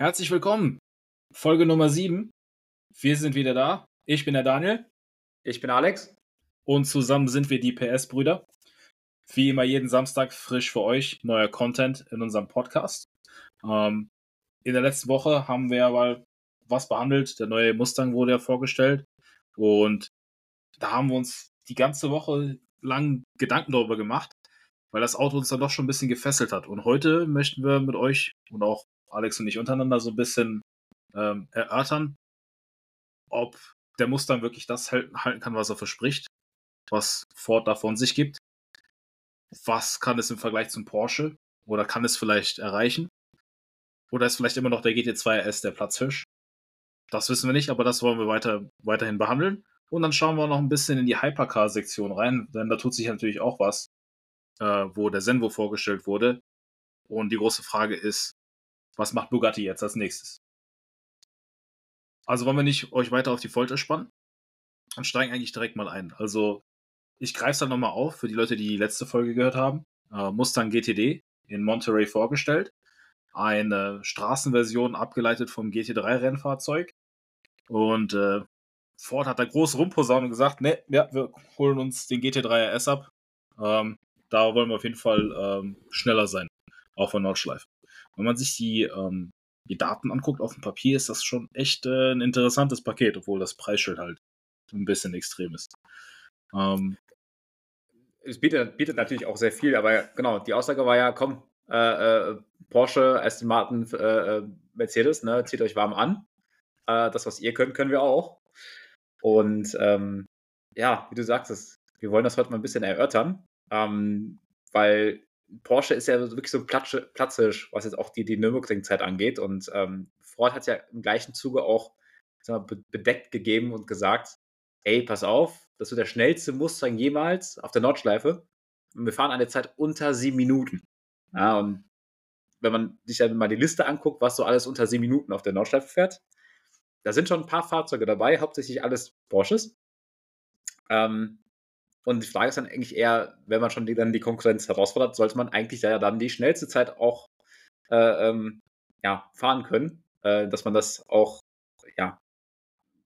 Herzlich willkommen. Folge Nummer 7. Wir sind wieder da. Ich bin der Daniel. Ich bin Alex. Und zusammen sind wir die PS-Brüder. Wie immer jeden Samstag frisch für euch neuer Content in unserem Podcast. Ähm, in der letzten Woche haben wir mal was behandelt. Der neue Mustang wurde ja vorgestellt. Und da haben wir uns die ganze Woche lang Gedanken darüber gemacht, weil das Auto uns dann doch schon ein bisschen gefesselt hat. Und heute möchten wir mit euch und auch Alex und ich untereinander so ein bisschen ähm, erörtern, ob der Mustang wirklich das halten kann, was er verspricht, was Ford da von sich gibt. Was kann es im Vergleich zum Porsche oder kann es vielleicht erreichen? Oder ist vielleicht immer noch der GT2 RS der Platzhirsch? Das wissen wir nicht, aber das wollen wir weiter, weiterhin behandeln. Und dann schauen wir noch ein bisschen in die Hypercar-Sektion rein, denn da tut sich natürlich auch was, äh, wo der Senvo vorgestellt wurde. Und die große Frage ist, was macht Bugatti jetzt als nächstes? Also wollen wir nicht euch weiter auf die Folter spannen? Dann steigen eigentlich direkt mal ein. Also ich greife es dann nochmal auf für die Leute, die die letzte Folge gehört haben. Äh, Mustang GTD in Monterey vorgestellt. Eine Straßenversion abgeleitet vom GT3-Rennfahrzeug. Und äh, Ford hat da groß rumposaunt und gesagt, ne, ja, wir holen uns den GT3 RS ab. Ähm, da wollen wir auf jeden Fall ähm, schneller sein. Auch von Nordschleife wenn man sich die, ähm, die Daten anguckt auf dem Papier, ist das schon echt äh, ein interessantes Paket, obwohl das Preisschild halt ein bisschen extrem ist. Ähm, es bietet, bietet natürlich auch sehr viel, aber genau, die Aussage war ja, komm, äh, äh, Porsche, Aston Martin, äh, äh, Mercedes, ne, zieht euch warm an. Äh, das, was ihr könnt, können wir auch. Und ähm, ja, wie du sagst, wir wollen das heute mal ein bisschen erörtern, ähm, weil Porsche ist ja wirklich so Platzisch, was jetzt auch die, die Nürburgring-Zeit angeht. Und ähm, Ford hat ja im gleichen Zuge auch mal, bedeckt gegeben und gesagt, ey, pass auf, das wird der schnellste Mustang jemals auf der Nordschleife. Und wir fahren eine Zeit unter sieben Minuten. Ja, und wenn man sich dann mal die Liste anguckt, was so alles unter sieben Minuten auf der Nordschleife fährt, da sind schon ein paar Fahrzeuge dabei, hauptsächlich alles Porsches. Ähm, und die Frage ist dann eigentlich eher, wenn man schon die, dann die Konkurrenz herausfordert, sollte man eigentlich ja dann die schnellste Zeit auch äh, ähm, ja, fahren können, äh, dass man das auch ja,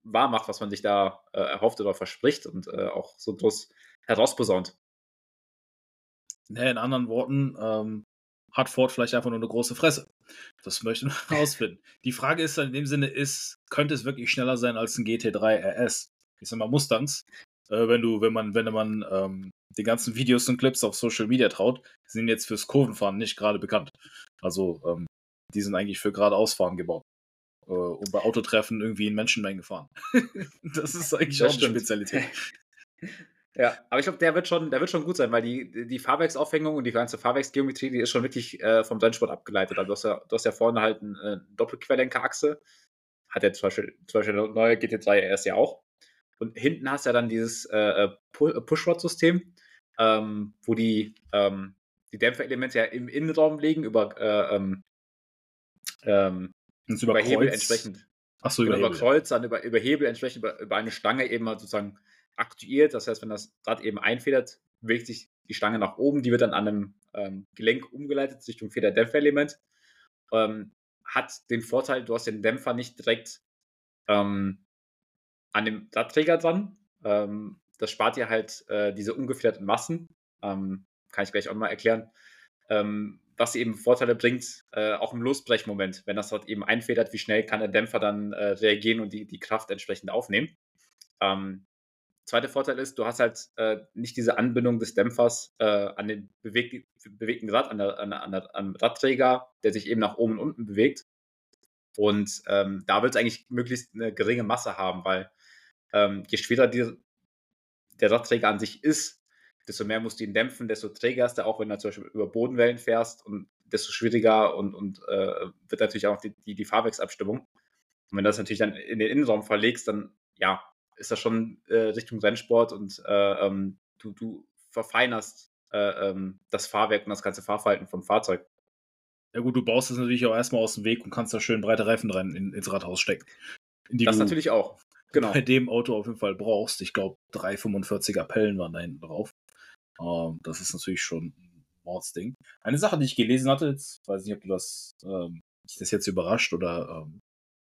wahr macht, was man sich da äh, erhofft oder verspricht und äh, auch so bloß herausposaunt. Nee, in anderen Worten, ähm, hat Ford vielleicht einfach nur eine große Fresse. Das möchten wir herausfinden. Die Frage ist dann in dem Sinne ist, könnte es wirklich schneller sein als ein GT3 RS? Ich sag mal Mustangs, äh, wenn du, wenn man, wenn man ähm, den ganzen Videos und Clips auf Social Media traut, sind jetzt fürs Kurvenfahren nicht gerade bekannt. Also ähm, die sind eigentlich für geradeausfahren gebaut. Äh, und bei Autotreffen irgendwie in Menschenmengen fahren. das ist eigentlich das auch stimmt. eine Spezialität. Ja, aber ich glaube, der wird schon, der wird schon gut sein, weil die, die Fahrwerksaufhängung und die ganze Fahrwerksgeometrie, die ist schon wirklich äh, vom Rennsport abgeleitet. Also du hast ja, du hast ja vorne halt eine äh, Doppelquerlenkerachse. Hat ja zum Beispiel, zum Beispiel neue GT3 RS ja auch. Und hinten hast du ja dann dieses äh, äh, äh, Push-Rod-System, ähm, wo die, ähm, die Dämpferelemente ja im Innenraum liegen, über, äh, ähm, ähm über, über Hebel entsprechend. Achso, über, über Kreuz, dann über, über Hebel entsprechend über, über eine Stange eben mal sozusagen aktuiert. Das heißt, wenn das Rad eben einfedert, bewegt sich die Stange nach oben, die wird dann an einem ähm, Gelenk umgeleitet Richtung Federdämpferelement. Ähm, hat den Vorteil, du hast den Dämpfer nicht direkt ähm, an dem Radträger dran. Ähm, das spart dir halt äh, diese ungefährten Massen. Ähm, kann ich gleich auch mal erklären. Ähm, was eben Vorteile bringt, äh, auch im Losbrechmoment, wenn das dort eben einfedert, wie schnell kann der Dämpfer dann äh, reagieren und die, die Kraft entsprechend aufnehmen. Ähm, zweiter Vorteil ist, du hast halt äh, nicht diese Anbindung des Dämpfers äh, an den beweg bewegten Rad, an der, an, der, an der, Radträger, der sich eben nach oben und unten bewegt. Und ähm, da wird es eigentlich möglichst eine geringe Masse haben, weil ähm, je schwerer die, der Radträger an sich ist, desto mehr musst du ihn dämpfen, desto träger ist er auch, wenn du zum Beispiel über Bodenwellen fährst und desto schwieriger und, und äh, wird natürlich auch die, die, die Fahrwerksabstimmung. Und wenn du das natürlich dann in den Innenraum verlegst, dann ja, ist das schon äh, Richtung Rennsport und äh, ähm, du, du verfeinerst äh, ähm, das Fahrwerk und das ganze Fahrverhalten vom Fahrzeug. Ja gut, du baust das natürlich auch erstmal aus dem Weg und kannst da schön breite Reifen rein in, ins Rathaus stecken. das natürlich auch genau. bei dem Auto auf jeden Fall brauchst. Ich glaube, 345er Pellen waren da hinten drauf. Ähm, das ist natürlich schon ein Mordsding. Eine Sache, die ich gelesen hatte, jetzt weiß ich nicht, ob du das ähm, dich das jetzt überrascht oder ähm,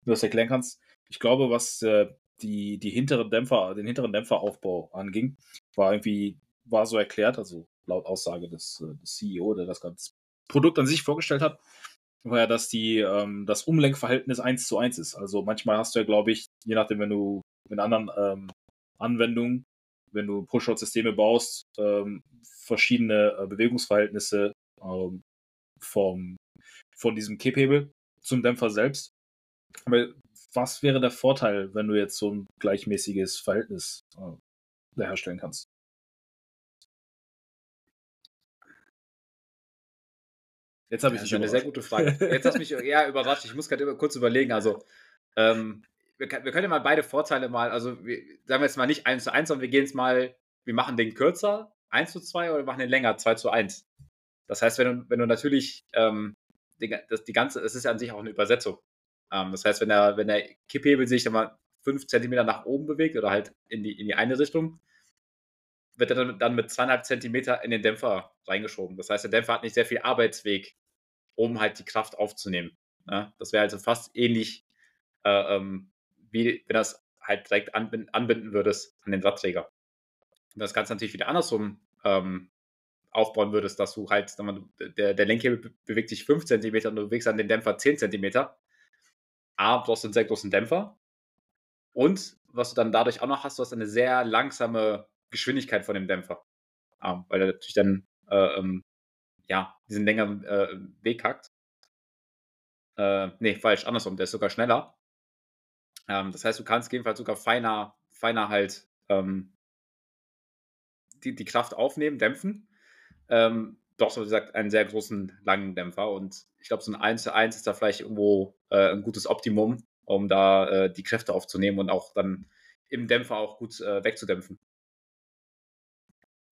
du das erklären kannst. Ich glaube, was äh, die, die hinteren Dämpfer, den hinteren Dämpferaufbau anging, war irgendwie, war so erklärt, also laut Aussage des, äh, des CEO, der das ganze Produkt an sich vorgestellt hat, war ja, dass die, ähm, das Umlenkverhältnis 1 zu 1 ist. Also manchmal hast du ja, glaube ich, je nachdem, wenn du mit anderen ähm, Anwendungen, wenn du Push-Out-Systeme baust, ähm, verschiedene äh, Bewegungsverhältnisse ähm, vom, von diesem Kipphebel zum Dämpfer selbst. Aber was wäre der Vorteil, wenn du jetzt so ein gleichmäßiges Verhältnis äh, herstellen kannst? Jetzt habe ich das ist eine sehr gute Frage. Jetzt hast du mich eher überrascht. Ich muss gerade kurz überlegen. Also, ähm, wir, wir, können ja mal beide Vorteile mal, also wir, sagen wir jetzt mal nicht 1 zu 1, sondern wir gehen jetzt mal, wir machen den kürzer, 1 zu 2 oder wir machen den länger, 2 zu 1. Das heißt, wenn du, wenn du natürlich ähm, die, das, die ganze, es ist ja an sich auch eine Übersetzung. Ähm, das heißt, wenn der, wenn der Kipphebel sich dann mal 5 cm nach oben bewegt oder halt in die, in die eine Richtung, wird er dann, mit zweieinhalb Zentimeter in den Dämpfer reingeschoben. Das heißt, der Dämpfer hat nicht sehr viel Arbeitsweg, um halt die Kraft aufzunehmen. Ja? Ne? Das wäre also fast ähnlich, äh, ähm, wie wenn das halt direkt anbinden, anbinden würdest an den Radträger. Und das Ganze natürlich wieder andersrum ähm, aufbauen würdest, dass du halt, der, der Lenkhebel bewegt sich 5 cm und du bewegst an den Dämpfer 10 cm. A, du hast einen sehr großen Dämpfer. Und was du dann dadurch auch noch hast, du hast eine sehr langsame Geschwindigkeit von dem Dämpfer. Ah, weil er natürlich dann äh, ähm, ja, diesen längeren äh, Weg hackt. Äh, nee, falsch, andersrum, der ist sogar schneller. Ähm, das heißt, du kannst jedenfalls sogar feiner, feiner halt ähm, die, die Kraft aufnehmen, dämpfen. Ähm, doch, so wie gesagt, einen sehr großen, langen Dämpfer. Und ich glaube, so ein 1 zu 1 ist da vielleicht irgendwo äh, ein gutes Optimum, um da äh, die Kräfte aufzunehmen und auch dann im Dämpfer auch gut äh, wegzudämpfen.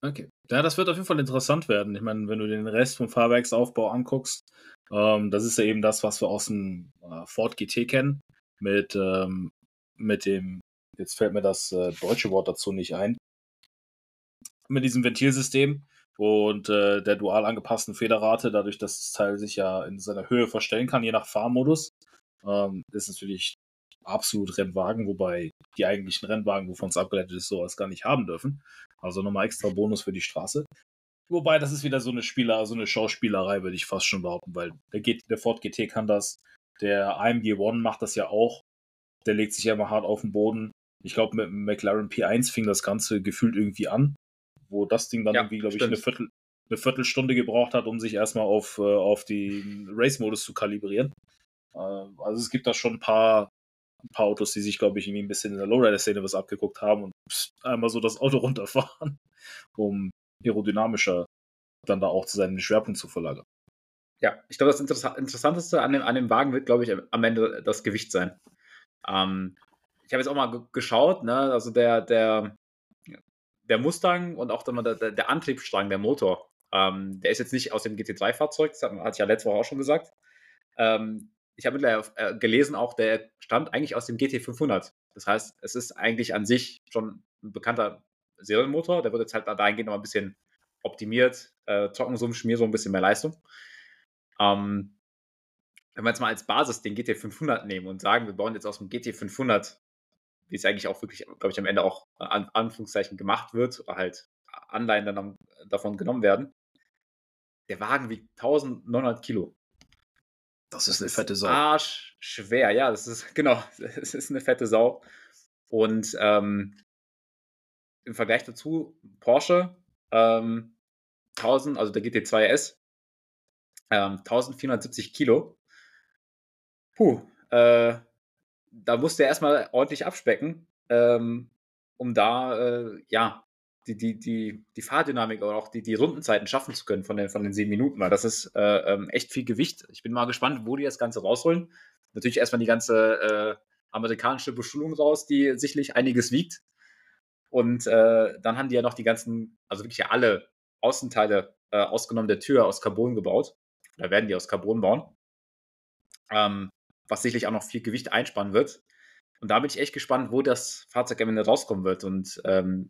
Okay. Ja, das wird auf jeden Fall interessant werden. Ich meine, wenn du den Rest vom Fahrwerksaufbau anguckst, ähm, das ist ja eben das, was wir aus dem äh, Ford GT kennen. Mit, ähm, mit dem, jetzt fällt mir das äh, deutsche Wort dazu nicht ein, mit diesem Ventilsystem und äh, der dual angepassten Federrate, dadurch, dass das Teil sich ja in seiner Höhe verstellen kann, je nach Fahrmodus. Ähm, ist natürlich absolut Rennwagen, wobei die eigentlichen Rennwagen, wovon es abgeleitet ist, sowas gar nicht haben dürfen. Also nochmal extra Bonus für die Straße. Wobei, das ist wieder so eine Spieler, so eine Schauspielerei, würde ich fast schon behaupten, weil der, G der Ford GT kann das, der AMG One macht das ja auch. Der legt sich ja immer hart auf den Boden. Ich glaube, mit dem McLaren P1 fing das Ganze gefühlt irgendwie an, wo das Ding dann ja, irgendwie, glaube ich, eine, Viertel, eine Viertelstunde gebraucht hat, um sich erstmal auf, äh, auf den Race-Modus zu kalibrieren. Äh, also es gibt da schon ein paar, ein paar Autos, die sich, glaube ich, irgendwie ein bisschen in der Lowrider-Szene was abgeguckt haben und einmal so das Auto runterfahren, um aerodynamischer dann da auch zu seinem Schwerpunkt zu verlagern. Ja, ich glaube, das Interessanteste an dem, an dem Wagen wird, glaube ich, am Ende das Gewicht sein. Ähm, ich habe jetzt auch mal geschaut, ne? also der, der, der Mustang und auch der, der, der Antriebsstrang, der Motor, ähm, der ist jetzt nicht aus dem GT3-Fahrzeug, das hatte ich ja letzte Woche auch schon gesagt. Ähm, ich habe mittlerweile äh, gelesen, auch der stammt eigentlich aus dem GT500. Das heißt, es ist eigentlich an sich schon ein bekannter Serienmotor. Der wird jetzt halt dahingehend noch ein bisschen optimiert. Äh, Trockensum, Schmier so ein bisschen mehr Leistung. Ähm, wenn wir jetzt mal als Basis den GT500 nehmen und sagen, wir bauen jetzt aus dem GT500, wie es eigentlich auch wirklich, glaube ich, am Ende auch an Anführungszeichen gemacht wird, oder halt Anleihen dann davon genommen werden, der Wagen wiegt 1900 Kilo. Das ist eine fette Sau. Arsch schwer, ja, das ist, genau, es ist eine fette Sau. Und ähm, im Vergleich dazu, Porsche, ähm, 1000, also der GT2 S, ähm, 1470 Kilo. Puh, äh, da musste er erstmal ordentlich abspecken, ähm, um da, äh, ja, die, die, die, die Fahrdynamik oder auch die, die Rundenzeiten schaffen zu können von den, von den sieben Minuten, weil das ist äh, ähm, echt viel Gewicht. Ich bin mal gespannt, wo die das Ganze rausholen. Natürlich erstmal die ganze äh, amerikanische Beschulung raus, die sicherlich einiges wiegt. Und äh, dann haben die ja noch die ganzen, also wirklich ja alle Außenteile, äh, ausgenommen der Tür, aus Carbon gebaut. Oder werden die aus Carbon bauen. Ähm, was sicherlich auch noch viel Gewicht einsparen wird. Und da bin ich echt gespannt, wo das Fahrzeug am Ende rauskommen wird. Und ähm,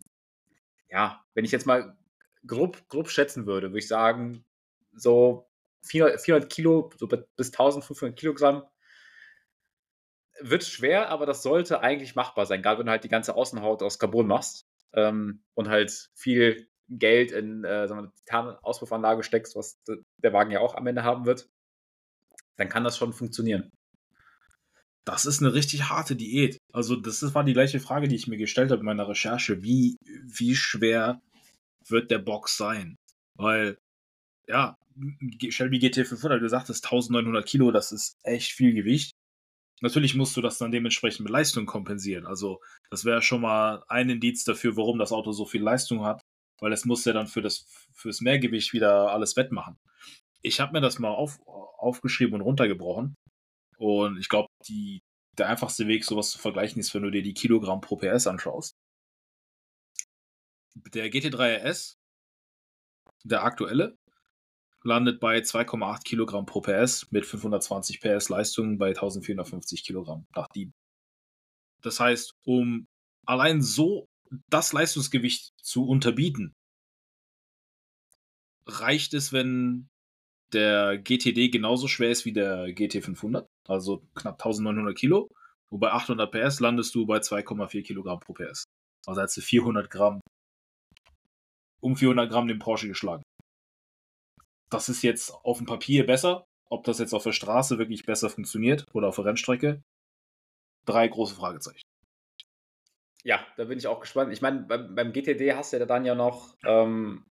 ja, wenn ich jetzt mal grob, grob schätzen würde, würde ich sagen, so 400, 400 Kilo, so bis 1500 Kilogramm. Wird schwer, aber das sollte eigentlich machbar sein, gerade wenn du halt die ganze Außenhaut aus Carbon machst ähm, und halt viel Geld in äh, eine Titan-Auspuffanlage steckst, was der Wagen ja auch am Ende haben wird, dann kann das schon funktionieren. Das ist eine richtig harte Diät. Also, das war die gleiche Frage, die ich mir gestellt habe in meiner Recherche. Wie, wie schwer wird der Box sein? Weil, ja, Shelby GT 500, du sagtest 1900 Kilo, das ist echt viel Gewicht. Natürlich musst du das dann dementsprechend mit Leistung kompensieren. Also, das wäre schon mal ein Indiz dafür, warum das Auto so viel Leistung hat weil es muss ja dann für das fürs Mehrgewicht wieder alles wettmachen. Ich habe mir das mal auf, aufgeschrieben und runtergebrochen und ich glaube, der einfachste Weg, sowas zu vergleichen, ist, wenn du dir die Kilogramm pro PS anschaust. Der GT3 RS, der aktuelle, landet bei 2,8 Kilogramm pro PS mit 520 PS Leistung bei 1450 Kilogramm nach DIN. Das heißt, um allein so das Leistungsgewicht zu unterbieten, reicht es, wenn der GTD genauso schwer ist wie der GT500, also knapp 1900 Kilo. Und bei 800 PS landest du bei 2,4 Kilogramm pro PS. Also hast du 400 Gramm, um 400 Gramm den Porsche geschlagen. Das ist jetzt auf dem Papier besser. Ob das jetzt auf der Straße wirklich besser funktioniert oder auf der Rennstrecke, drei große Fragezeichen. Ja, da bin ich auch gespannt. Ich meine, beim, beim, GTD hast du ja dann ja noch, ähm,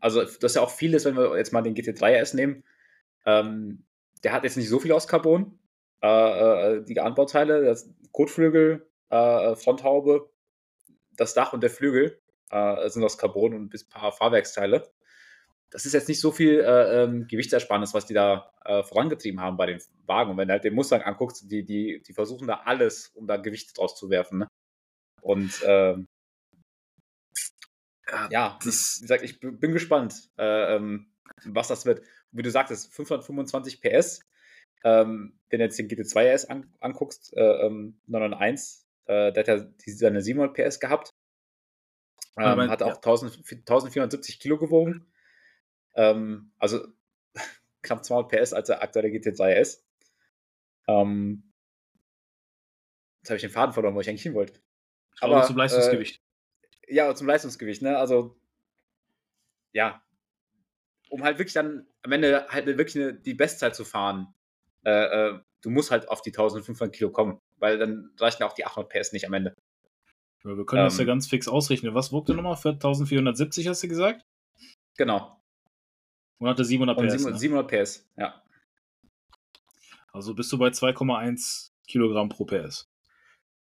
also das ist ja auch vieles, wenn wir jetzt mal den GT3 RS nehmen. Ähm, der hat jetzt nicht so viel aus Carbon. Äh, äh, die Anbauteile, das Kotflügel, äh, Fronthaube, das Dach und der Flügel äh, sind aus Carbon und ein paar Fahrwerksteile. Das ist jetzt nicht so viel äh, ähm, Gewichtsersparnis, was die da äh, vorangetrieben haben bei den Wagen. Und wenn du halt den Mustang anguckst, die, die, die versuchen da alles, um da Gewicht draus zu werfen. Ne? Und ähm, ja, ja das wie gesagt, ich bin gespannt, äh, ähm, was das wird. Wie du sagtest, 525 PS. Ähm, wenn du jetzt den GT2 RS an, anguckst, äh, ähm, 991, äh, der hat ja seine 700 PS gehabt. Ähm, hat auch ja. 1000, 1470 Kilo gewogen. Ähm, also knapp 200 PS als der aktuelle GT2 RS. Ähm, jetzt habe ich den Faden verloren, wo ich eigentlich hin wollte. Aber zum Leistungsgewicht. Äh, ja, zum Leistungsgewicht, ne? Also, ja. Um halt wirklich dann am Ende halt wirklich eine, die Bestzeit zu fahren, äh, äh, du musst halt auf die 1500 Kilo kommen, weil dann reichen auch die 800 PS nicht am Ende. Ja, wir können ähm, das ja ganz fix ausrechnen. Was wog der nochmal? 1470 hast du gesagt? Genau. Und hatte 700 PS. 700, 700 PS, ja. Also bist du bei 2,1 Kilogramm pro PS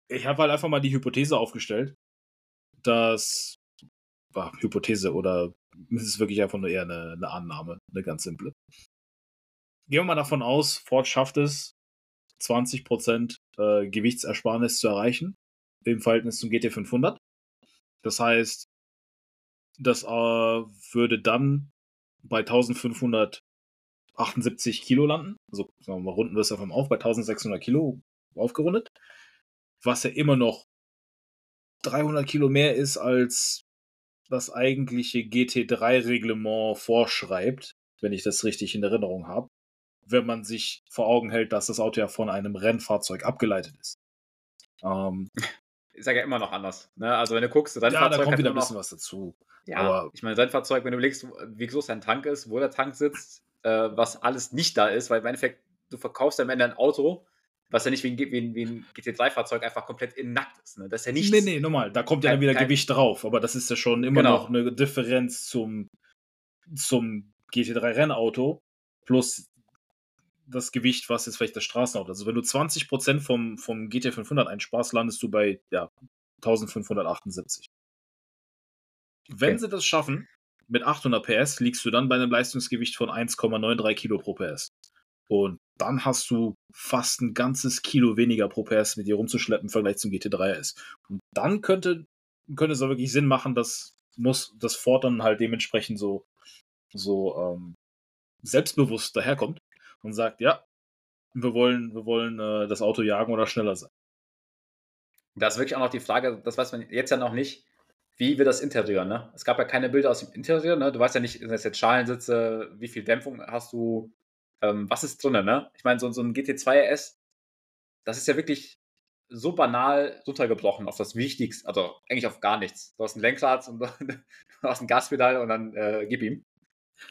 ich habe halt einfach mal die Hypothese aufgestellt, dass war Hypothese oder es ist wirklich einfach nur eher eine, eine Annahme, eine ganz simple. Gehen wir mal davon aus, Ford schafft es, 20% äh, Gewichtsersparnis zu erreichen im Verhältnis zum GT500. Das heißt, das äh, würde dann bei 1578 Kilo landen. Also sagen wir mal, runden wir es einfach mal auf, bei 1600 Kilo aufgerundet was ja immer noch 300 Kilo mehr ist, als das eigentliche GT3-Reglement vorschreibt, wenn ich das richtig in Erinnerung habe, wenn man sich vor Augen hält, dass das Auto ja von einem Rennfahrzeug abgeleitet ist. Ähm, ich sage ja immer noch anders. Ne? Also wenn du guckst, Rennfahrzeug ja, da kommt wieder ein bisschen noch, was dazu. Ja, aber ich meine, Rennfahrzeug, wenn du überlegst, wie groß dein Tank ist, wo der Tank sitzt, äh, was alles nicht da ist, weil im Endeffekt, du verkaufst am Ende ein Auto, was ja nicht wie ein, wie ein GT3-Fahrzeug einfach komplett in nackt ist. Ne? Das ist ja nichts. Nee, nee, normal. Da kommt ja dann wieder kein, Gewicht drauf, aber das ist ja schon immer genau. noch eine Differenz zum, zum GT3-Rennauto plus das Gewicht, was jetzt vielleicht das Straßenauto. Also wenn du 20% vom, vom GT500 einsparst, landest du bei ja, 1578. Wenn okay. sie das schaffen, mit 800 PS liegst du dann bei einem Leistungsgewicht von 1,93 Kilo pro PS. Und dann hast du fast ein ganzes Kilo weniger pro PS mit dir rumzuschleppen im Vergleich zum GT3 RS. Und dann könnte, könnte es auch wirklich Sinn machen, dass muss das Ford dann halt dementsprechend so, so ähm, selbstbewusst daherkommt und sagt, ja, wir wollen, wir wollen äh, das Auto jagen oder schneller sein. Das ist wirklich auch noch die Frage, das weiß man jetzt ja noch nicht. wie wird das Interieur, ne? Es gab ja keine Bilder aus dem Interieur, ne? Du weißt ja nicht, sind das jetzt Schalensitze, wie viel Dämpfung hast du, ähm, was ist drin, ne? Ich meine, so, so ein GT2 RS, das ist ja wirklich so banal runtergebrochen auf das Wichtigste, also eigentlich auf gar nichts. Du hast ein Lenkrad und du hast ein Gaspedal und dann äh, gib ihm.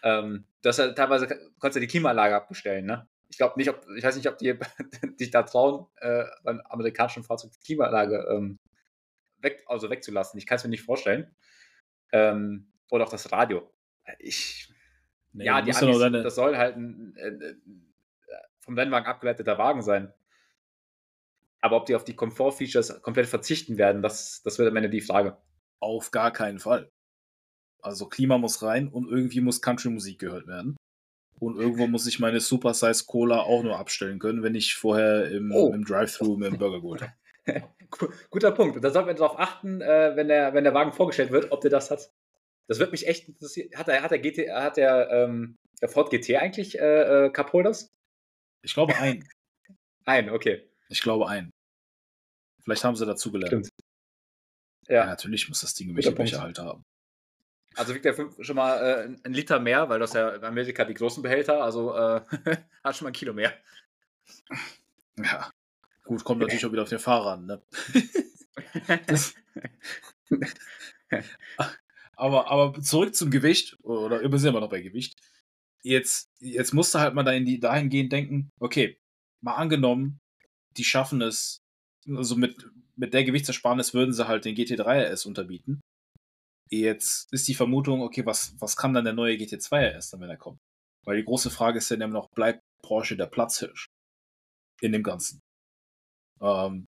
Ähm, du hast ja teilweise du die Klimaanlage abbestellen, ne? Ich glaube nicht, ob, ich weiß nicht, ob die dich da trauen, äh, beim amerikanischen Fahrzeug die Klimaanlage ähm, weg, also wegzulassen. Ich kann es mir nicht vorstellen. Ähm, oder auch das Radio. Ich, nee, ja, die Amis, deine... das soll halt ein, äh, äh, vom Rennwagen abgeleiteter Wagen sein. Aber ob die auf die Komfort-Features komplett verzichten werden, das, das wird am Ende die Frage. Auf gar keinen Fall. Also Klima muss rein und irgendwie muss Country-Musik gehört werden. Und irgendwo muss ich meine Super Size Cola auch nur abstellen können, wenn ich vorher im, oh. im Drive-Thru mir einen Burger geholt habe. Guter Punkt. Und da sollten wir darauf achten, äh, wenn, der, wenn der Wagen vorgestellt wird, ob der das hat. Das wird mich echt interessieren. Hat der, hat der, GT, hat der, ähm, der Ford GT eigentlich äh, äh, Cup Holders? Ich glaube ein. ein, okay. Ich glaube ein. Vielleicht haben sie dazu gelernt. Ja. ja. natürlich muss das Ding welche Becherhalter haben. Also wiegt der schon mal äh, ein Liter mehr, weil das ja in Amerika die großen Behälter, also äh, hat schon mal ein Kilo mehr. Ja. Gut, kommt natürlich auch wieder auf den Fahrer an, ne? aber, aber zurück zum Gewicht, oder wir sind immer noch bei Gewicht. Jetzt, jetzt musst du halt mal dahin, dahingehend denken, okay, mal angenommen, die schaffen es, also mit, mit der Gewichtsersparnis würden sie halt den GT3 RS unterbieten. Jetzt ist die Vermutung, okay, was, was kann dann der neue GT2 RS dann, wenn er kommt? Weil die große Frage ist ja immer noch, bleibt Porsche der Platzhirsch in dem Ganzen? Ähm,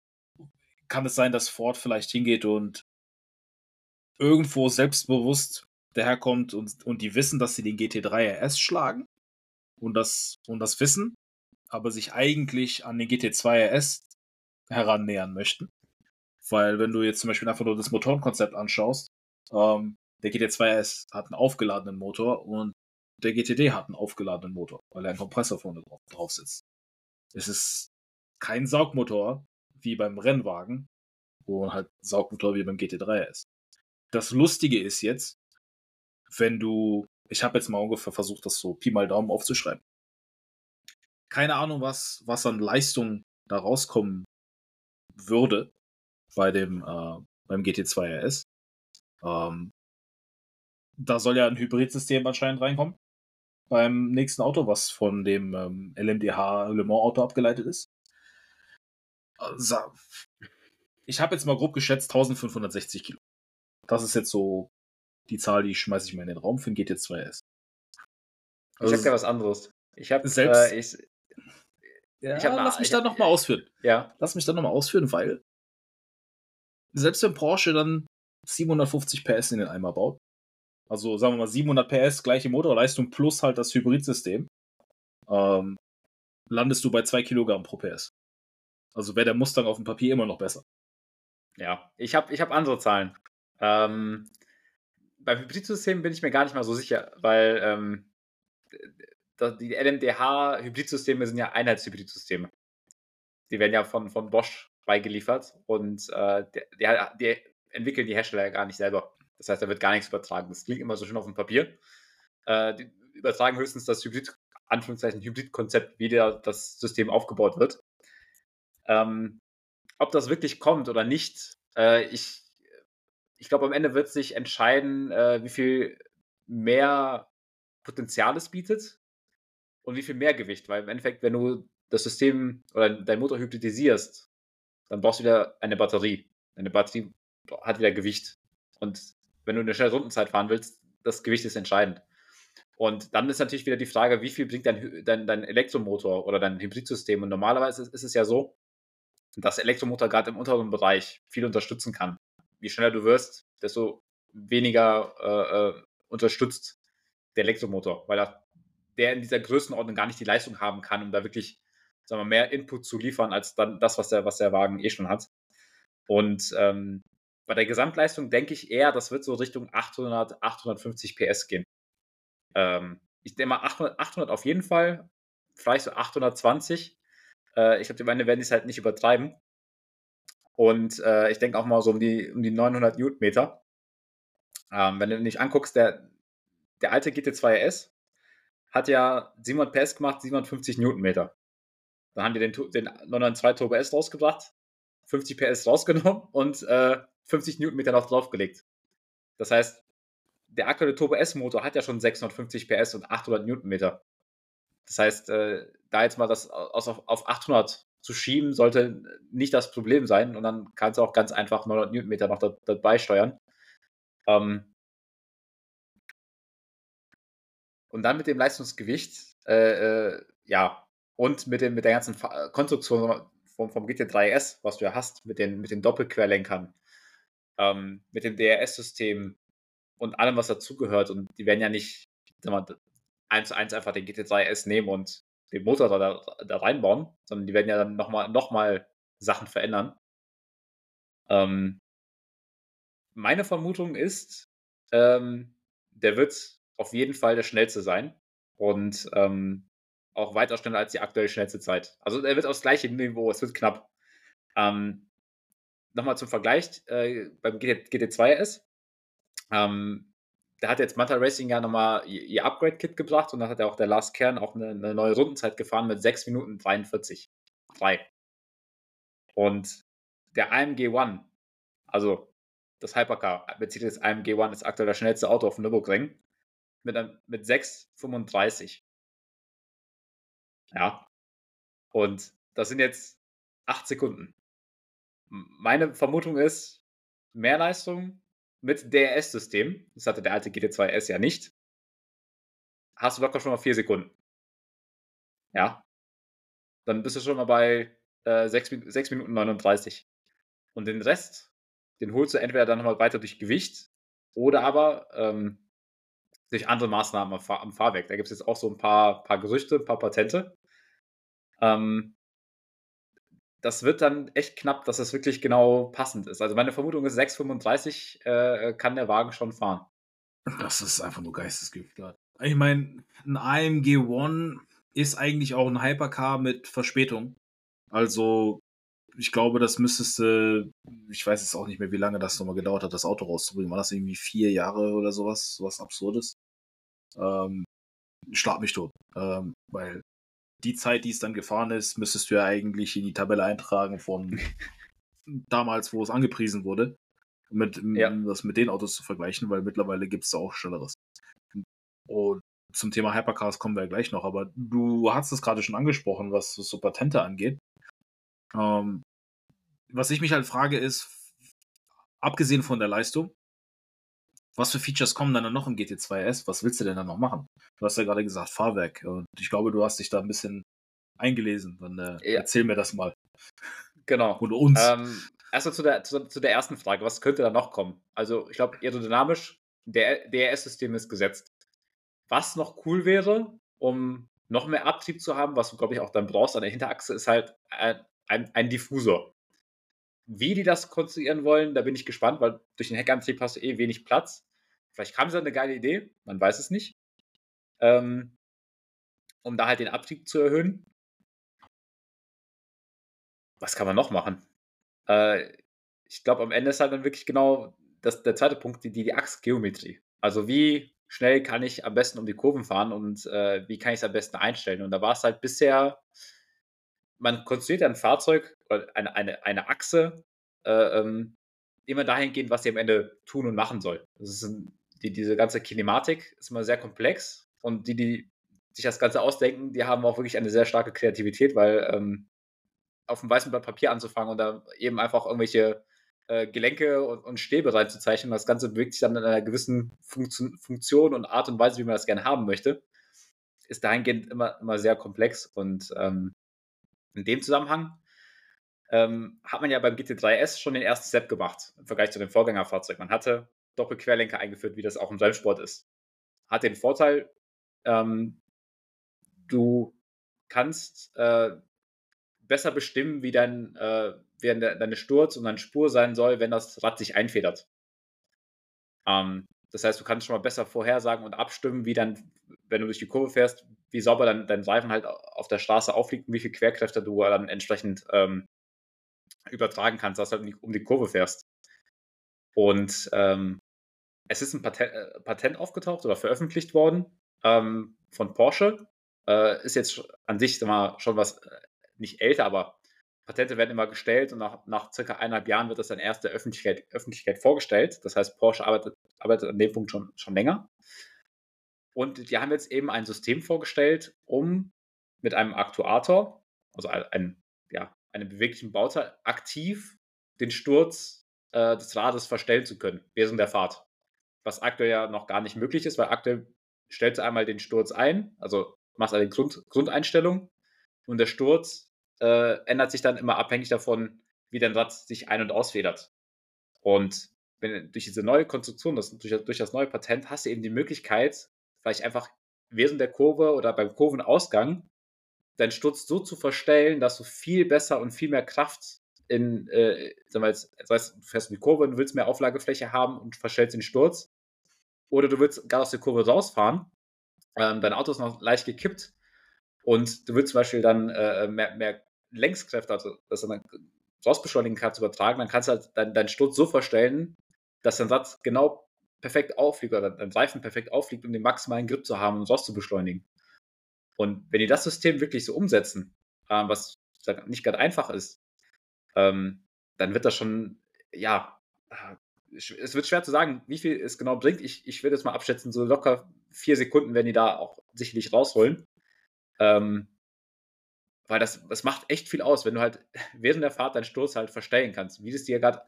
kann es sein, dass Ford vielleicht hingeht und irgendwo selbstbewusst daherkommt und, und die wissen, dass sie den GT3 RS schlagen und das, und das wissen, aber sich eigentlich an den GT2 RS herannähern möchten. Weil wenn du jetzt zum Beispiel einfach nur das Motorenkonzept anschaust, ähm, der GT2 RS hat einen aufgeladenen Motor und der GTD hat einen aufgeladenen Motor, weil er einen Kompressor vorne drauf, drauf sitzt. Es ist kein Saugmotor wie beim Rennwagen, wo halt Saugmotor wie beim GT3 ist. Das Lustige ist jetzt, wenn du, ich habe jetzt mal ungefähr versucht, das so Pi mal Daumen aufzuschreiben. Keine Ahnung, was, was an Leistung da rauskommen würde bei dem, äh, beim GT2 RS. Ähm, da soll ja ein Hybridsystem anscheinend reinkommen beim nächsten Auto, was von dem ähm, LMDH Le Mans Auto abgeleitet ist. Also, ich habe jetzt mal grob geschätzt 1560 Kilo. Das ist jetzt so die Zahl, die schmeiße ich mal in den Raum für ein GT2S. Also, ich habe ja was anderes. Ich habe selbst. Äh, ich, ja, ich hab, lass mich da nochmal ausführen. Ja. Lass mich da nochmal ausführen, weil selbst wenn Porsche dann 750 PS in den Eimer baut, also sagen wir mal 700 PS, gleiche Motorleistung plus halt das Hybridsystem, ähm, landest du bei 2 Kilogramm pro PS. Also wäre der Mustang auf dem Papier immer noch besser. Ja, ich habe ich hab andere Zahlen. Ähm, beim Hybridsystem bin ich mir gar nicht mal so sicher, weil ähm, die LMDH-Hybridsysteme sind ja Einheitshybridsysteme. Die werden ja von, von Bosch beigeliefert und äh, die, die, entwickeln die Hersteller ja gar nicht selber. Das heißt, da wird gar nichts übertragen. Das klingt immer so schön auf dem Papier. Äh, die übertragen höchstens das Hybrid, Anführungszeichen Hybrid-Konzept, wie der, das System aufgebaut wird. Ähm, ob das wirklich kommt oder nicht, äh, ich, ich glaube, am Ende wird sich entscheiden, äh, wie viel mehr Potenzial es bietet und wie viel mehr Gewicht. Weil im Endeffekt, wenn du das System oder dein Motor hybridisierst, dann brauchst du wieder eine Batterie. Eine Batterie hat wieder Gewicht. Und wenn du eine schnelle Rundenzeit fahren willst, das Gewicht ist entscheidend. Und dann ist natürlich wieder die Frage, wie viel bringt dein, dein, dein Elektromotor oder dein Hybridsystem? Und normalerweise ist es ja so, dass Elektromotor gerade im unteren Bereich viel unterstützen kann. Je schneller du wirst, desto weniger äh, äh, unterstützt der Elektromotor, weil er, der in dieser Größenordnung gar nicht die Leistung haben kann, um da wirklich sagen wir, mehr Input zu liefern, als dann das, was der, was der Wagen eh schon hat. Und ähm, bei der Gesamtleistung denke ich eher, das wird so Richtung 800, 850 PS gehen. Ähm, ich denke mal 800, 800 auf jeden Fall, vielleicht so 820. Äh, ich glaube, die Beine werden es halt nicht übertreiben. Und äh, ich denke auch mal so um die, um die 900 Newtonmeter. Ähm, wenn du dich anguckst, der, der alte GT2 RS hat ja 700 PS gemacht, 750 Newtonmeter. Dann haben die den, den 992 Turbo S rausgebracht, 50 PS rausgenommen und äh, 50 Newtonmeter noch draufgelegt. Das heißt, der aktuelle Turbo S-Motor hat ja schon 650 PS und 800 Newtonmeter. Das heißt, äh, da jetzt mal das aus, auf 800 zu schieben, sollte nicht das Problem sein. Und dann kannst du auch ganz einfach 900 Newtonmeter noch dabei steuern. Ähm und dann mit dem Leistungsgewicht, äh, äh, ja, und mit, dem, mit der ganzen Konstruktion vom, vom GT3S, was du ja hast, mit den, mit den Doppelquerlenkern, ähm, mit dem DRS-System und allem, was dazugehört. Und die werden ja nicht mal, eins zu eins einfach den GT3S nehmen und den Motor da, da reinbauen, sondern die werden ja dann nochmal noch mal Sachen verändern. Ähm, meine Vermutung ist, ähm, der wird auf jeden Fall der schnellste sein und ähm, auch weiter schneller als die aktuell schnellste Zeit. Also er wird aufs gleiche Niveau, es wird knapp. Ähm, Nochmal zum Vergleich äh, beim GT, GT2S. Ähm, da hat jetzt Manta Racing ja nochmal ihr Upgrade-Kit gebracht und dann hat ja auch der Last Kern auch eine, eine, neue Rundenzeit gefahren mit 6 Minuten 43. 3. Und der AMG One, also das Hypercar, Mercedes AMG One ist aktuell das schnellste Auto auf dem Nürburgring mit, mit 6,35. Ja. Und das sind jetzt 8 Sekunden. Meine Vermutung ist, mehr Leistung mit DRS-System, das hatte der alte GT2S ja nicht, hast du locker schon mal 4 Sekunden. Ja. Dann bist du schon mal bei äh, 6, 6 Minuten 39. Und den Rest, den holst du entweder dann nochmal weiter durch Gewicht oder aber ähm, durch andere Maßnahmen am, Fahr am Fahrwerk. Da gibt es jetzt auch so ein paar, paar Gerüchte, ein paar Patente. Ähm, das wird dann echt knapp, dass es wirklich genau passend ist. Also meine Vermutung ist, 6,35 äh, kann der Wagen schon fahren. Das ist einfach nur geistesgestört. Ich meine, ein AMG One ist eigentlich auch ein Hypercar mit Verspätung. Also, ich glaube, das müsstest du, ich weiß jetzt auch nicht mehr, wie lange das nochmal gedauert hat, das Auto rauszubringen. War das irgendwie vier Jahre oder sowas? Sowas Absurdes? Ähm, schlag mich tot. Ähm, weil die Zeit, die es dann gefahren ist, müsstest du ja eigentlich in die Tabelle eintragen von damals, wo es angepriesen wurde. Mit, ja. das mit den Autos zu vergleichen, weil mittlerweile gibt es da auch schnelleres. Und zum Thema Hypercars kommen wir ja gleich noch, aber du hast es gerade schon angesprochen, was so Patente angeht. Ähm, was ich mich halt frage ist, abgesehen von der Leistung, was für Features kommen dann noch im GT2S? Was willst du denn dann noch machen? Du hast ja gerade gesagt, Fahrwerk. Und ich glaube, du hast dich da ein bisschen eingelesen. Dann äh, ja. erzähl mir das mal. Genau. Und uns. Ähm, erstmal zu der, zu, zu, der ersten Frage. Was könnte da noch kommen? Also, ich glaube, aerodynamisch, der DRS-System ist gesetzt. Was noch cool wäre, um noch mehr Abtrieb zu haben, was du, glaube ich, auch dann brauchst an der Hinterachse, ist halt ein, ein, ein Diffusor. Wie die das konstruieren wollen, da bin ich gespannt, weil durch den Heckantrieb hast du eh wenig Platz. Vielleicht kam sie eine geile Idee, man weiß es nicht. Ähm, um da halt den Abtrieb zu erhöhen. Was kann man noch machen? Äh, ich glaube, am Ende ist halt dann wirklich genau das, der zweite Punkt, die, die Achsgeometrie. Also wie schnell kann ich am besten um die Kurven fahren und äh, wie kann ich es am besten einstellen? Und da war es halt bisher man konstruiert ein Fahrzeug eine, eine, eine Achse äh, ähm, immer dahingehend, was sie am Ende tun und machen soll. Ein, die, diese ganze Kinematik ist immer sehr komplex und die, die sich das Ganze ausdenken, die haben auch wirklich eine sehr starke Kreativität, weil ähm, auf dem weißen Blatt Papier anzufangen und da eben einfach irgendwelche äh, Gelenke und, und, Stäbe reinzuzeichnen. Das Ganze bewegt sich dann in einer gewissen Funktion, Funktion, und Art und Weise, wie man das gerne haben möchte. Ist dahingehend immer, immer sehr komplex und ähm, in dem Zusammenhang ähm, hat man ja beim GT3S schon den ersten Step gemacht im Vergleich zu dem Vorgängerfahrzeug. Man hatte Doppelquerlenker eingeführt, wie das auch im Rennsport ist. Hat den Vorteil, ähm, du kannst äh, besser bestimmen, wie dein, äh, wie deine Sturz und deine Spur sein soll, wenn das Rad sich einfedert. Ähm, das heißt, du kannst schon mal besser vorhersagen und abstimmen, wie dann, wenn du durch die Kurve fährst, wie sauber dein, dein Reifen halt auf der Straße aufliegt und wie viel Querkräfte du dann entsprechend ähm, übertragen kannst, dass du halt um die Kurve fährst. Und ähm, es ist ein Patent, äh, Patent aufgetaucht oder veröffentlicht worden ähm, von Porsche. Äh, ist jetzt an sich mal, schon was äh, nicht älter, aber Patente werden immer gestellt und nach, nach circa eineinhalb Jahren wird das dann erst der Öffentlichkeit, Öffentlichkeit vorgestellt. Das heißt, Porsche arbeitet, arbeitet an dem Punkt schon, schon länger. Und die haben jetzt eben ein System vorgestellt, um mit einem Aktuator, also ein, einem beweglichen Bauteil, aktiv den Sturz äh, des Rades verstellen zu können während der Fahrt. Was aktuell ja noch gar nicht möglich ist, weil aktuell stellst du einmal den Sturz ein, also machst eine Grund, Grundeinstellung und der Sturz äh, ändert sich dann immer abhängig davon, wie dein Rad sich ein- und ausfedert. Und wenn, durch diese neue Konstruktion, das, durch, durch das neue Patent, hast du eben die Möglichkeit, vielleicht einfach während der Kurve oder beim Kurvenausgang deinen Sturz so zu verstellen, dass du viel besser und viel mehr Kraft in, äh, sagen wir jetzt, das heißt, du fährst in die Kurve und willst mehr Auflagefläche haben und verstellst den Sturz. Oder du willst gar aus der Kurve rausfahren, ähm, dein Auto ist noch leicht gekippt und du willst zum Beispiel dann äh, mehr, mehr Längskräfte, also dass du dann rausbeschleunigen kannst, übertragen, dann kannst du halt deinen dein Sturz so verstellen, dass dein Satz genau perfekt auffliegt oder dein Reifen perfekt auffliegt, um den maximalen Grip zu haben und raus zu beschleunigen. Und wenn die das System wirklich so umsetzen, ähm, was nicht gerade einfach ist, ähm, dann wird das schon, ja, äh, es wird schwer zu sagen, wie viel es genau bringt. Ich, ich würde jetzt mal abschätzen, so locker vier Sekunden werden die da auch sicherlich rausholen. Ähm, weil das, das macht echt viel aus, wenn du halt während der Fahrt deinen Sturz halt verstellen kannst, wie es dir gerade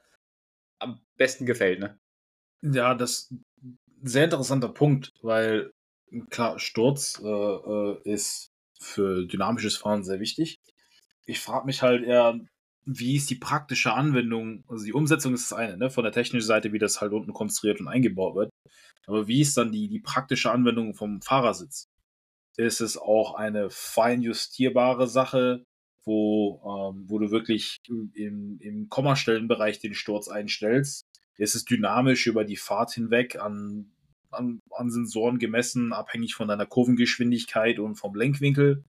am besten gefällt, ne? Ja, das ist ein sehr interessanter Punkt, weil klar, Sturz äh, äh, ist für dynamisches Fahren sehr wichtig. Ich frage mich halt eher, wie ist die praktische Anwendung? Also die Umsetzung ist das eine, ne? von der technischen Seite, wie das halt unten konstruiert und eingebaut wird. Aber wie ist dann die, die praktische Anwendung vom Fahrersitz? Ist es auch eine fein justierbare Sache, wo, ähm, wo du wirklich im, im Kommastellenbereich den Sturz einstellst? Ist es dynamisch über die Fahrt hinweg an, an, an Sensoren gemessen, abhängig von deiner Kurvengeschwindigkeit und vom Lenkwinkel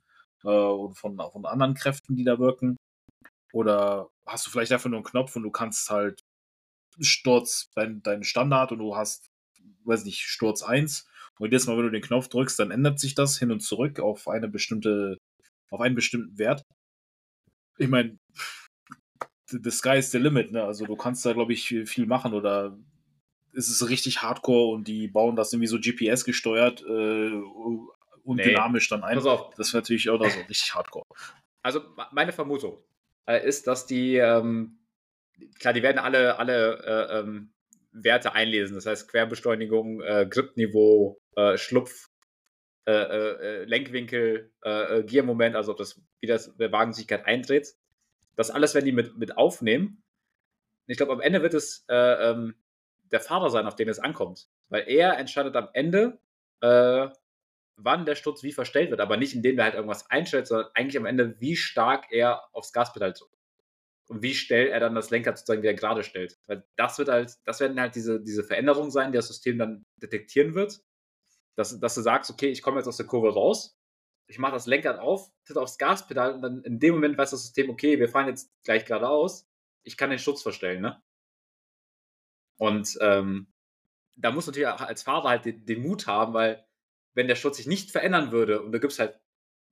äh, und von, von anderen Kräften, die da wirken? Oder hast du vielleicht einfach nur einen Knopf und du kannst halt Sturz, dein, dein Standard und du hast, weiß nicht, Sturz 1. Und jedes Mal, wenn du den Knopf drückst, dann ändert sich das hin und zurück auf eine bestimmte, auf einen bestimmten Wert. Ich meine, the sky is the limit, ne? Also du kannst da, glaube ich, viel, viel machen oder ist es richtig hardcore und die bauen das irgendwie so GPS gesteuert äh, und nee. dynamisch dann ein. Das wäre natürlich auch noch so richtig hardcore. Also meine Vermutung, äh, ist, dass die, ähm, klar, die werden alle, alle äh, ähm, Werte einlesen. Das heißt Querbeschleunigung, äh, Gripniveau, äh, Schlupf, äh, äh, Lenkwinkel, Giermoment, also ob das, wie das der Wagen sich gerade eindreht. Das alles werden die mit, mit aufnehmen. Ich glaube, am Ende wird es ähm, der Fahrer sein, auf den es ankommt. Weil er entscheidet am Ende, wann der Sturz wie verstellt wird, aber nicht indem er halt irgendwas einstellt, sondern eigentlich am Ende, wie stark er aufs Gaspedal drückt. Und wie schnell er dann das Lenkrad sozusagen wieder gerade stellt. Weil das wird halt, das werden halt diese, diese Veränderungen sein, die das System dann detektieren wird. Dass, dass du sagst, okay, ich komme jetzt aus der Kurve raus, ich mache das Lenkrad auf, tritt aufs Gaspedal und dann in dem Moment weiß das System, okay, wir fahren jetzt gleich geradeaus, ich kann den Schutz verstellen, ne? Und ähm, da muss natürlich auch als Fahrer halt den, den Mut haben, weil wenn der Sturz sich nicht verändern würde und du gibst halt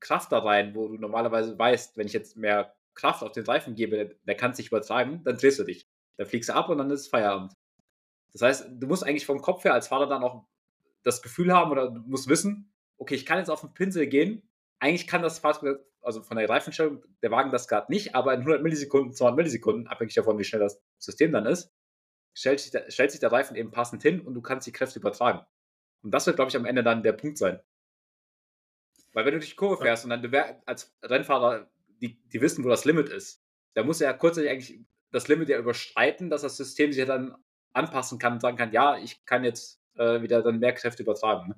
Kraft da rein, wo du normalerweise weißt, wenn ich jetzt mehr Kraft auf den Reifen gebe, der, der kann es nicht übertreiben, dann drehst du dich. Dann fliegst du ab und dann ist Feierabend. Das heißt, du musst eigentlich vom Kopf her als Fahrer dann auch das Gefühl haben oder du musst wissen, okay, ich kann jetzt auf den Pinsel gehen. Eigentlich kann das Fahrzeug, also von der Reifenstellung, der Wagen das gerade nicht, aber in 100 Millisekunden, 200 Millisekunden, abhängig davon, wie schnell das System dann ist, stellt sich der, stellt sich der Reifen eben passend hin und du kannst die Kräfte übertragen. Und das wird, glaube ich, am Ende dann der Punkt sein. Weil wenn du durch die Kurve fährst und dann du als Rennfahrer, die, die wissen, wo das Limit ist, da muss er ja kurzzeitig eigentlich das Limit ja überschreiten, dass das System sich ja dann anpassen kann und sagen kann, ja, ich kann jetzt äh, wieder dann mehr Kräfte übertragen. Ne?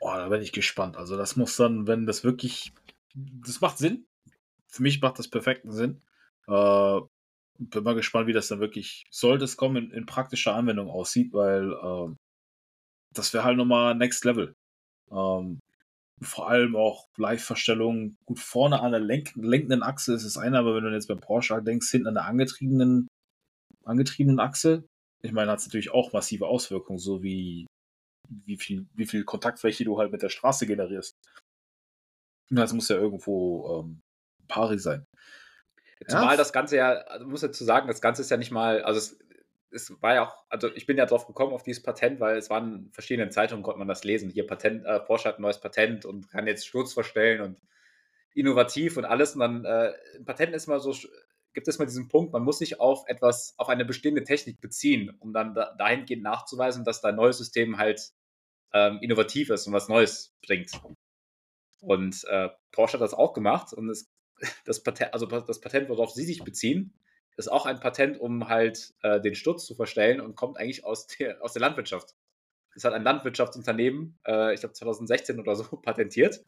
Boah, da bin ich gespannt. Also das muss dann, wenn das wirklich, das macht Sinn. Für mich macht das perfekten Sinn. Äh, bin mal gespannt, wie das dann wirklich, sollte es kommen, in, in praktischer Anwendung aussieht, weil äh, das wäre halt nochmal Next Level. Ähm, vor allem auch Live-Verstellungen. Gut, vorne an der lenk lenkenden Achse ist es eine, aber wenn du jetzt beim Porsche denkst, hinten an der angetriebenen, angetriebenen Achse, ich meine, hat es natürlich auch massive Auswirkungen, so wie wie viel, wie viel Kontaktfläche du halt mit der Straße generierst. Das muss ja irgendwo ähm, pari sein. Zumal ja. das Ganze ja, also muss dazu sagen, das Ganze ist ja nicht mal, also es, es war ja auch, also ich bin ja drauf gekommen auf dieses Patent, weil es waren in verschiedenen Zeitungen, konnte man das lesen. Hier Patent, äh, Porsche hat ein neues Patent und kann jetzt Sturz verstellen und innovativ und alles. Und dann äh, Patent ist mal so, gibt es mal diesen Punkt, man muss sich auf etwas, auf eine bestehende Technik beziehen, um dann da, dahingehend nachzuweisen, dass dein neues System halt ähm, innovativ ist und was Neues bringt. Und äh, Porsche hat das auch gemacht und es, das Patent, also das Patent, worauf sie sich beziehen, ist auch ein Patent, um halt äh, den Sturz zu verstellen und kommt eigentlich aus der, aus der Landwirtschaft. Das hat ein Landwirtschaftsunternehmen, äh, ich glaube 2016 oder so, patentiert.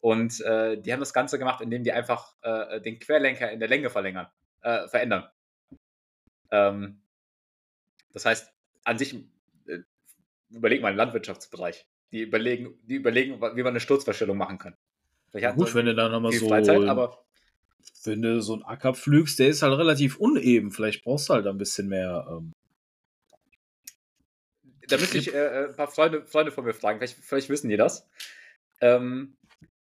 Und äh, die haben das Ganze gemacht, indem die einfach äh, den Querlenker in der Länge verlängern, äh, verändern. Ähm, das heißt, an sich äh, überleg mal Landwirtschaftsbereich. Die überlegen, die überlegen, wie man eine Sturzverstellung machen kann. Ja, gut, wenn du da nochmal so. Freizeit, aber wenn du so einen Acker pflügst, der ist halt relativ uneben. Vielleicht brauchst du halt ein bisschen mehr. Ähm da müsste ich äh, äh, ein paar Freunde, Freunde von mir fragen. Vielleicht, vielleicht wissen die das. Ähm,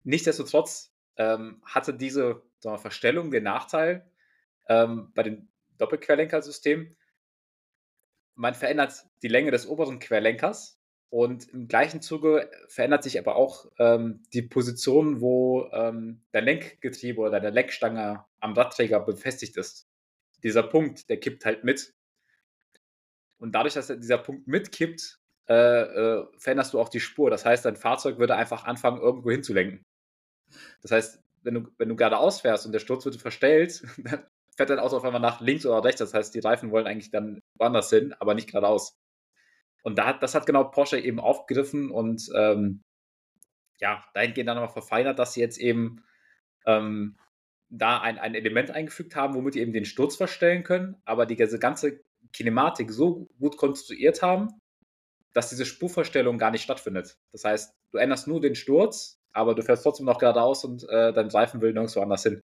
nichtsdestotrotz ähm, hatte diese wir, Verstellung den Nachteil ähm, bei den Doppelquerlenkersystemen, man verändert die Länge des oberen Querlenkers und im gleichen Zuge verändert sich aber auch ähm, die Position, wo ähm, der Lenkgetriebe oder der Lenkstange am Radträger befestigt ist. Dieser Punkt, der kippt halt mit. Und dadurch, dass dieser Punkt mitkippt, äh, äh, veränderst du auch die Spur. Das heißt, dein Fahrzeug würde einfach anfangen, irgendwo hinzulenken. Das heißt, wenn du, wenn du geradeaus fährst und der Sturz wird verstellt, dann fährt dein Auto auf einmal nach links oder rechts. Das heißt, die Reifen wollen eigentlich dann woanders hin, aber nicht geradeaus. Und da hat, das hat genau Porsche eben aufgegriffen und ähm, ja, dahingehend dann nochmal verfeinert, dass sie jetzt eben ähm, da ein, ein Element eingefügt haben, womit die eben den Sturz verstellen können, aber die ganze Kinematik so gut konstruiert haben, dass diese Spurverstellung gar nicht stattfindet. Das heißt, du änderst nur den Sturz, aber du fährst trotzdem noch geradeaus und äh, dein Reifen will nirgendwo anders hin.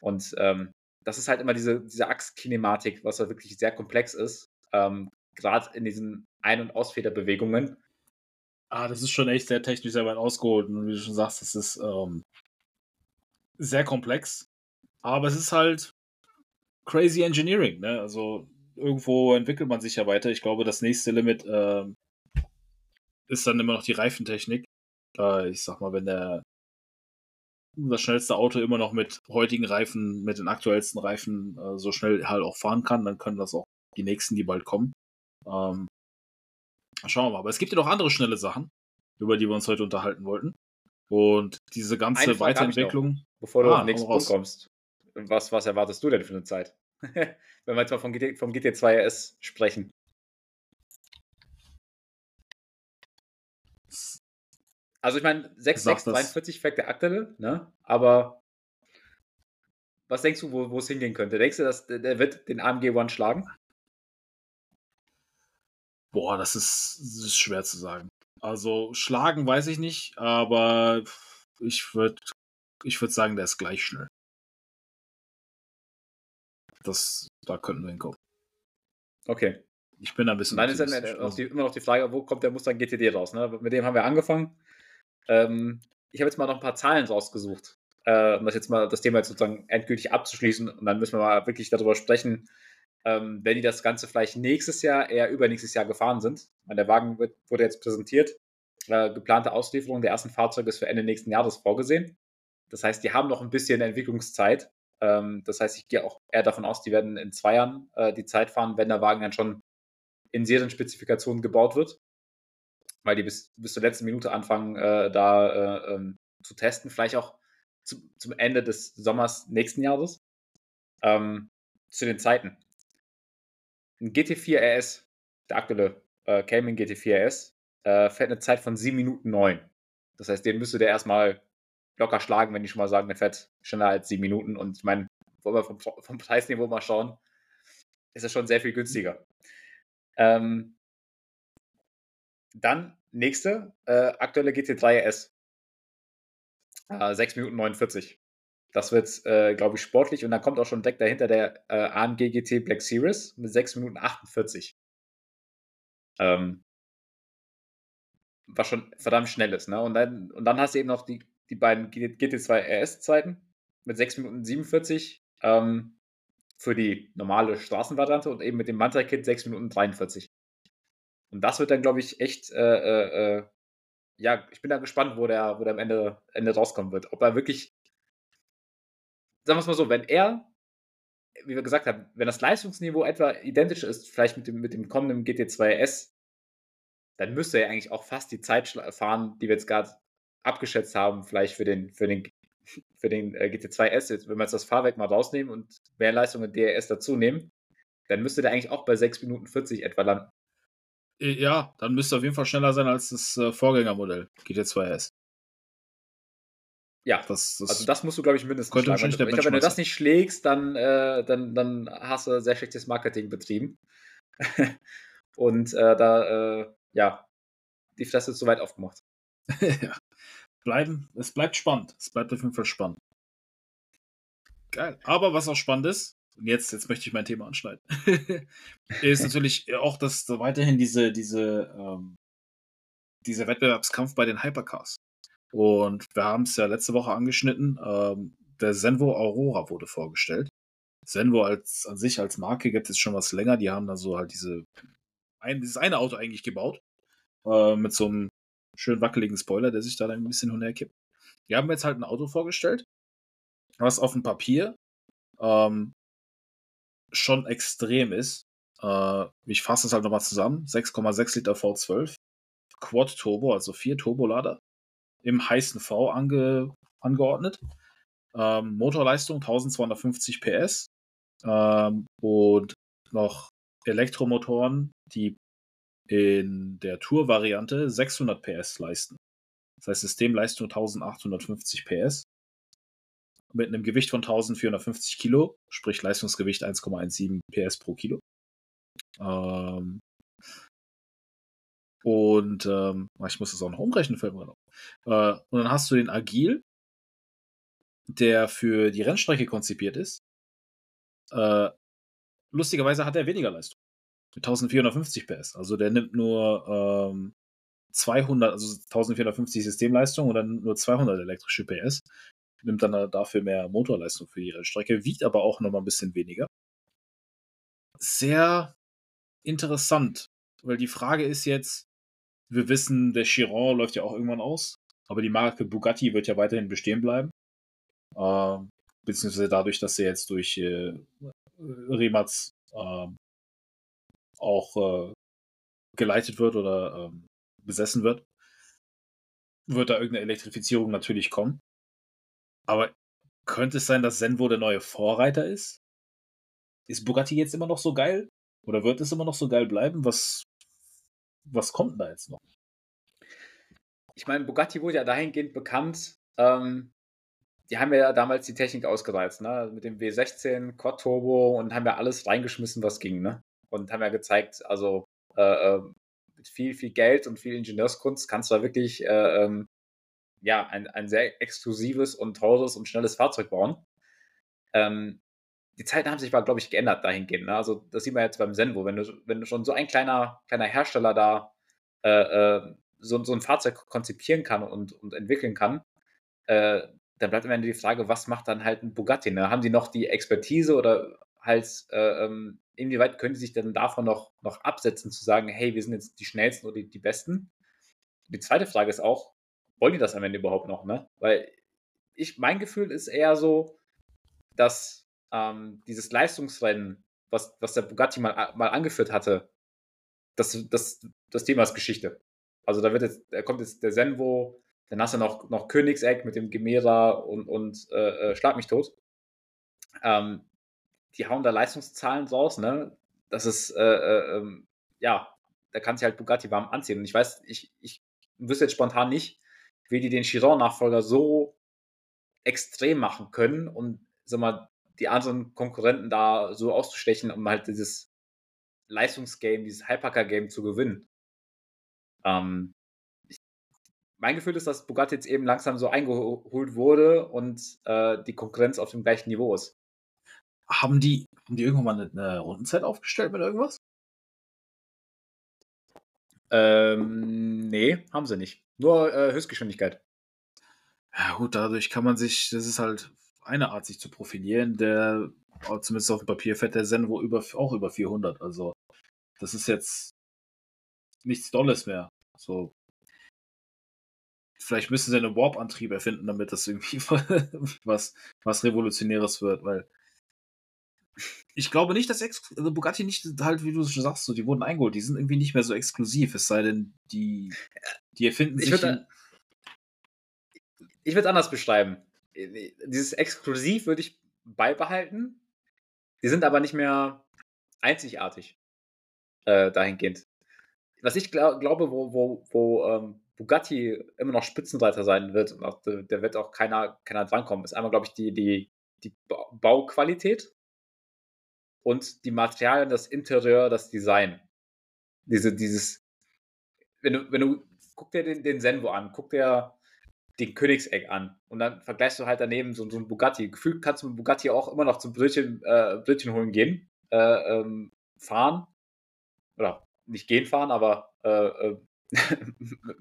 Und ähm, das ist halt immer diese, diese Achskinematik, was halt wirklich sehr komplex ist. Ähm, Gerade in diesen Ein- und Ausfederbewegungen. Ah, das ist schon echt sehr technisch sehr weit ausgeholt. Und wie du schon sagst, das ist ähm, sehr komplex. Aber es ist halt crazy Engineering. Ne? Also irgendwo entwickelt man sich ja weiter. Ich glaube, das nächste Limit äh, ist dann immer noch die Reifentechnik. Äh, ich sag mal, wenn der das schnellste Auto immer noch mit heutigen Reifen, mit den aktuellsten Reifen äh, so schnell halt auch fahren kann, dann können das auch die nächsten, die bald kommen. Ähm, schauen wir mal. Aber es gibt ja noch andere schnelle Sachen, über die wir uns heute unterhalten wollten. Und diese ganze Weiterentwicklung. Noch, bevor du ah, auf den nächsten Punkt kommst. Was, was erwartest du denn für eine Zeit? Wenn wir jetzt mal vom, GT, vom GT2 RS sprechen. Also ich meine, 6,643 fängt der aktuelle, ne? Aber was denkst du, wo, wo es hingehen könnte? Denkst du, dass der wird den AMG One schlagen? Boah, das ist, das ist schwer zu sagen. Also schlagen weiß ich nicht, aber ich würde ich würd sagen, der ist gleich schnell. Das, da könnten wir hinkommen. Okay. Ich bin ein bisschen. Dann ist dann die, immer noch die Frage, wo kommt der Mustang GTD raus? Ne? Mit dem haben wir angefangen. Ähm, ich habe jetzt mal noch ein paar Zahlen rausgesucht, äh, um das jetzt mal das Thema jetzt sozusagen endgültig abzuschließen. Und dann müssen wir mal wirklich darüber sprechen, ähm, wenn die das Ganze vielleicht nächstes Jahr, eher übernächstes Jahr gefahren sind. Meine, der Wagen wird, wurde jetzt präsentiert. Äh, geplante Auslieferung der ersten Fahrzeuge ist für Ende nächsten Jahres vorgesehen. Das heißt, die haben noch ein bisschen Entwicklungszeit. Ähm, das heißt, ich gehe auch eher davon aus, die werden in zwei Jahren äh, die Zeit fahren, wenn der Wagen dann schon in Serienspezifikationen gebaut wird weil die bis, bis zur letzten Minute anfangen, äh, da äh, ähm, zu testen. Vielleicht auch zu, zum Ende des Sommers nächsten Jahres. Ähm, zu den Zeiten. Ein GT4 RS, der aktuelle äh, Cayman GT4 RS, äh, fährt eine Zeit von 7 Minuten 9. Das heißt, den müsste der erstmal locker schlagen, wenn die schon mal sagen, der fährt schneller als 7 Minuten. Und ich meine, wollen wir vom, vom Preisniveau mal schauen, ist das schon sehr viel günstiger. Ähm, dann nächste, äh, aktuelle GT3 RS. Äh, 6 Minuten 49. Das wird, äh, glaube ich, sportlich. Und dann kommt auch schon direkt dahinter der äh, AMG GT Black Series mit 6 Minuten 48. Ähm, was schon verdammt schnell ist. Ne? Und, dann, und dann hast du eben noch die, die beiden GT2 RS-Zeiten mit 6 Minuten 47 ähm, für die normale Straßenvariante und eben mit dem Manta-Kit 6 Minuten 43. Und das wird dann, glaube ich, echt, äh, äh, äh, ja, ich bin da gespannt, wo der, wo der am Ende, Ende rauskommen wird. Ob er wirklich, sagen wir es mal so, wenn er, wie wir gesagt haben, wenn das Leistungsniveau etwa identisch ist, vielleicht mit dem, mit dem kommenden GT2 S, dann müsste er eigentlich auch fast die Zeit fahren, die wir jetzt gerade abgeschätzt haben, vielleicht für den, für den, für den äh, GT2 S, wenn wir jetzt das Fahrwerk mal rausnehmen und mehr Leistung in DRS dazu nehmen, dann müsste der eigentlich auch bei 6 Minuten 40 etwa landen. Ja, dann müsste er auf jeden Fall schneller sein als das äh, Vorgängermodell GT2 S. Ja, das, das also das musst du, glaube ich, mindestens schlagen. Wenn, ich glaube, wenn du das nicht schlägst, dann, äh, dann, dann hast du sehr schlechtes Marketing betrieben. Und äh, da, äh, ja, die Fresse ist zu weit aufgemacht. ja. Bleiben, es bleibt spannend. Es bleibt auf jeden Fall spannend. Geil. Aber was auch spannend ist, und jetzt, jetzt möchte ich mein Thema anschneiden, ist natürlich auch, dass da weiterhin diese, diese, ähm, dieser Wettbewerbskampf bei den Hypercars. Und wir haben es ja letzte Woche angeschnitten, ähm, der Senvo Aurora wurde vorgestellt. Senvo als, an sich als Marke gibt es schon was länger. Die haben da so halt diese, ein, dieses eine Auto eigentlich gebaut. Äh, mit so einem schön wackeligen Spoiler, der sich da dann ein bisschen hinterkippt. Die haben jetzt halt ein Auto vorgestellt, was auf dem Papier ähm, schon extrem ist. Äh, ich fasse es halt nochmal zusammen. 6,6 Liter V12, Quad Turbo, also vier Turbolader, im heißen V ange, angeordnet. Ähm, Motorleistung 1250 PS ähm, und noch Elektromotoren, die in der Tour-Variante 600 PS leisten. Das heißt Systemleistung 1850 PS mit einem Gewicht von 1450 Kilo, sprich Leistungsgewicht 1,17 PS pro Kilo. Ähm, und ähm, ich muss das auch noch umrechnen, fällt mir. Äh, und dann hast du den Agil, der für die Rennstrecke konzipiert ist. Äh, lustigerweise hat er weniger Leistung. Mit 1450 PS. Also der nimmt nur ähm, 200, also 1450 Systemleistung und dann nur 200 elektrische PS nimmt dann dafür mehr Motorleistung für die Rennstrecke, wiegt aber auch nochmal ein bisschen weniger. Sehr interessant, weil die Frage ist jetzt, wir wissen, der Chiron läuft ja auch irgendwann aus, aber die Marke Bugatti wird ja weiterhin bestehen bleiben. Äh, beziehungsweise dadurch, dass sie jetzt durch äh, Remats äh, auch äh, geleitet wird oder ähm, besessen wird, wird da irgendeine Elektrifizierung natürlich kommen. Aber könnte es sein, dass Senvo der neue Vorreiter ist? Ist Bugatti jetzt immer noch so geil? Oder wird es immer noch so geil bleiben? Was, was kommt da jetzt noch? Ich meine, Bugatti wurde ja dahingehend bekannt. Ähm, die haben ja damals die Technik ausgereizt, ne? Mit dem W16, Quad Turbo und haben ja alles reingeschmissen, was ging, ne? Und haben ja gezeigt, also äh, äh mit viel, viel Geld und viel Ingenieurskunst kannst du da wirklich äh, ähm, ja, ein, ein sehr exklusives und teures und schnelles Fahrzeug bauen. Ähm, die Zeiten haben sich aber, glaube ich, geändert dahingehend. Ne? Also, das sieht man jetzt beim Senvo. Wenn du, wenn du schon so ein kleiner, kleiner Hersteller da äh, äh, so, so ein Fahrzeug konzipieren kann und, und entwickeln kann, äh, dann bleibt am Ende die Frage, was macht dann halt ein Bugatti? Ne? Haben die noch die Expertise oder halt, äh, ähm, inwieweit können die sich denn davon noch, noch absetzen, zu sagen, hey, wir sind jetzt die schnellsten oder die, die besten? Die zweite Frage ist auch, wollen die das am Ende überhaupt noch, ne? Weil ich, mein Gefühl ist eher so, dass ähm, dieses Leistungsrennen, was, was der Bugatti mal, mal angeführt hatte, das, das, das Thema ist Geschichte. Also da wird jetzt, da kommt jetzt der Senvo, dann hast du noch, noch Königseck mit dem Gemera und, und äh, äh, Schlag mich tot. Ähm, die hauen da Leistungszahlen raus, ne? Das ist, äh, äh, ähm, ja, da kann sich halt Bugatti warm anziehen. Und ich weiß, ich, ich wüsste jetzt spontan nicht, wie die den Chiron-Nachfolger so extrem machen können und sag mal, die anderen Konkurrenten da so auszustechen, um halt dieses Leistungsgame, dieses Hypercar-Game zu gewinnen. Ähm, ich, mein Gefühl ist, dass Bugatti jetzt eben langsam so eingeholt wurde und äh, die Konkurrenz auf dem gleichen Niveau ist. Haben die, haben die irgendwann mal eine, Rundenzeit aufgestellt mit irgendwas? Ähm, nee, haben sie nicht. Nur äh, Höchstgeschwindigkeit. Ja, gut, dadurch kann man sich, das ist halt eine Art, sich zu profilieren. Der, zumindest auf dem Papier fährt der Senvo über, auch über 400. Also, das ist jetzt nichts Dolles mehr. So. Vielleicht müssen sie einen Warp-Antrieb erfinden, damit das irgendwie was, was Revolutionäres wird, weil ich glaube nicht, dass Ex also Bugatti nicht halt, wie du schon sagst, so, die wurden eingeholt. Die sind irgendwie nicht mehr so exklusiv, es sei denn, die, die erfinden ich sich. Würd, ich würde es anders beschreiben. Dieses Exklusiv würde ich beibehalten. Die sind aber nicht mehr einzigartig äh, dahingehend. Was ich glaub, glaube, wo, wo, wo ähm, Bugatti immer noch Spitzenreiter sein wird, und auch, der wird auch keiner, keiner drankommen, ist einmal, glaube ich, die, die, die Bauqualität und die Materialien, das Interieur, das Design. Diese, dieses, wenn du, wenn du, guck dir den, den Senvo an, guck dir den Königseck an und dann vergleichst du halt daneben so, so ein Bugatti. Gefühlt kannst du mit Bugatti auch immer noch zum Brötchen, äh, Brötchen holen gehen, äh, ähm, fahren oder nicht gehen fahren, aber äh, äh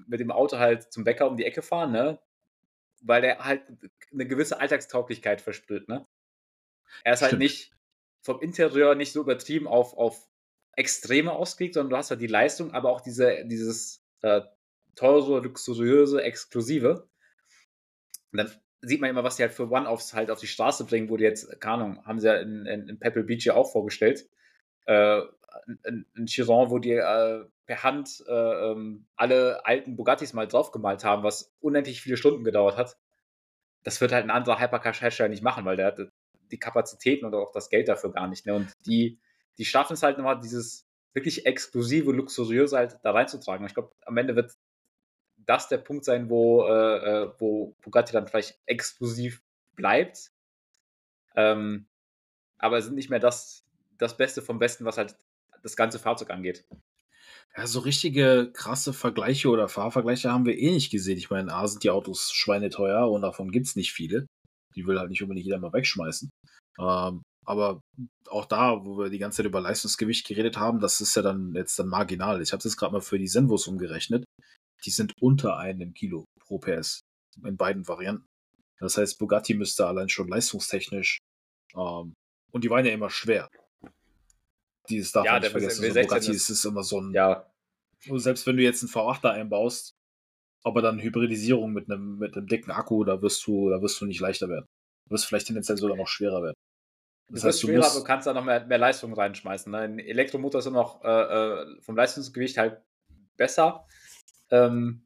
mit dem Auto halt zum Bäcker um die Ecke fahren, ne? Weil der halt eine gewisse Alltagstauglichkeit verspürt, ne? Er ist halt Stimmt. halt nicht vom Interieur nicht so übertrieben auf, auf Extreme ausgelegt, sondern du hast halt die Leistung, aber auch diese, dieses äh, teure, luxuriöse, exklusive. Und dann sieht man immer, was die halt für One-Offs halt auf die Straße bringen, wo die jetzt, keine Ahnung, haben sie ja in, in, in Pebble Beach ja auch vorgestellt. Äh, ein, ein Chiron, wo die äh, per Hand äh, ähm, alle alten Bugattis mal draufgemalt haben, was unendlich viele Stunden gedauert hat. Das wird halt ein anderer Hypercar-Hersteller nicht machen, weil der hat die Kapazitäten oder auch das Geld dafür gar nicht. Ne? Und die, die schaffen es halt nochmal, dieses wirklich exklusive, luxuriöse halt da reinzutragen. Ich glaube, am Ende wird das der Punkt sein, wo, äh, äh, wo Bugatti dann vielleicht exklusiv bleibt. Ähm, aber sind nicht mehr das, das Beste vom Besten, was halt das ganze Fahrzeug angeht. Ja, so richtige krasse Vergleiche oder Fahrvergleiche haben wir eh nicht gesehen. Ich meine, A sind die Autos schweineteuer und davon gibt es nicht viele. Die will halt nicht unbedingt jeder mal wegschmeißen. Ähm, aber auch da, wo wir die ganze Zeit über Leistungsgewicht geredet haben, das ist ja dann jetzt dann marginal. Ich habe das gerade mal für die Senvos umgerechnet. Die sind unter einem Kilo pro PS in beiden Varianten. Das heißt, Bugatti müsste allein schon leistungstechnisch ähm, und die waren ja immer schwer. Dieses darf ja, man nicht vergessen. Also Bugatti ist, ist immer so ein. Ja. Selbst wenn du jetzt einen V8 da einbaust, aber dann Hybridisierung mit einem, mit einem dicken Akku, da wirst du, da wirst du nicht leichter werden. Du wirst vielleicht tendenziell sogar noch schwerer werden. Das du heißt, schwerer, du, musst, du kannst da noch mehr, mehr Leistung reinschmeißen. Ne? Ein Elektromotor ist immer noch äh, äh, vom Leistungsgewicht halt besser. Ähm,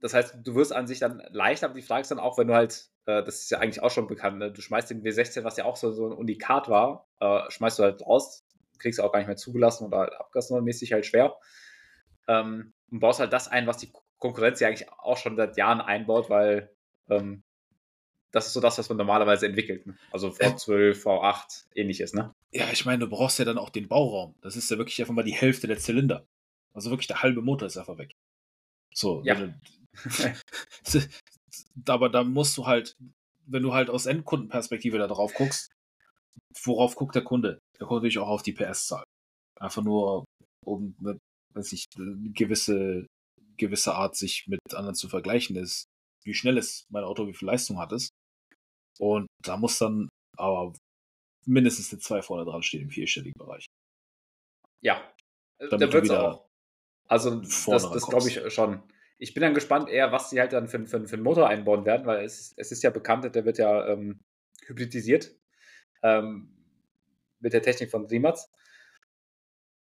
das heißt, du wirst an sich dann leichter, aber die Frage ist dann auch, wenn du halt, äh, das ist ja eigentlich auch schon bekannt, ne? du schmeißt den W16, was ja auch so, so ein Unikat war, äh, schmeißt du halt raus, kriegst du auch gar nicht mehr zugelassen oder halt abgasnormmäßig halt schwer. Ähm, und baust halt das ein, was die Konkurrenz ja eigentlich auch schon seit Jahren einbaut, weil ähm, das ist so das, was man normalerweise entwickelt. Ne? Also V12, V8, ähnliches, ne? Ja, ich meine, du brauchst ja dann auch den Bauraum. Das ist ja wirklich einfach mal die Hälfte der Zylinder. Also wirklich der halbe Motor ist einfach weg. So. Ja. aber da musst du halt, wenn du halt aus Endkundenperspektive da drauf guckst, worauf guckt der Kunde? Der guckt natürlich auch auf die PS-Zahl. Einfach nur, um eine, weiß ich, eine gewisse, gewisse Art, sich mit anderen zu vergleichen ist. Wie schnell ist mein Auto, wie viel Leistung hat es? Und da muss dann aber mindestens eine 2 vorne dran stehen im vierstelligen Bereich. Ja, Damit da wird es auch. Also das, das glaube ich schon. Ich bin dann gespannt eher, was sie halt dann für, für, für einen Motor einbauen werden, weil es, es ist ja bekannt, der wird ja ähm, hybridisiert ähm, mit der Technik von Rimac.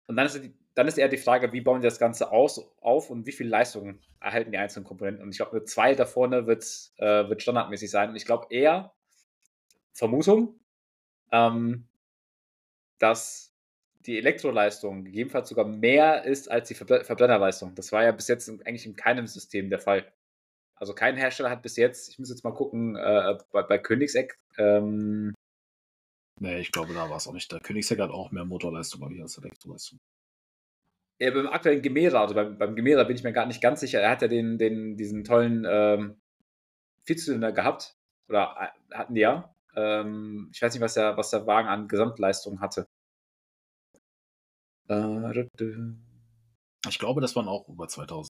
Und dann ist, die, dann ist eher die Frage, wie bauen die das Ganze aus, auf und wie viel Leistung erhalten die einzelnen Komponenten. Und ich glaube, mit zwei da vorne wird, äh, wird standardmäßig sein. Und ich glaube eher, Vermutung, ähm, dass die Elektroleistung gegebenenfalls sogar mehr ist als die Verbrennerleistung. Das war ja bis jetzt eigentlich in keinem System der Fall. Also kein Hersteller hat bis jetzt, ich muss jetzt mal gucken, äh, bei, bei Königseck. Ähm, nee, ich glaube, da war es auch nicht. Der Königseck hat auch mehr Motorleistung als Elektroleistung. Ja, beim aktuellen Gemera, also beim, beim Gemera bin ich mir gar nicht ganz sicher. Er hat ja den, den, diesen tollen ähm, Vierzylinder gehabt. Oder äh, hatten die ja. Ähm, ich weiß nicht, was der, was der Wagen an Gesamtleistung hatte. Äh, ich glaube, das waren auch über 2000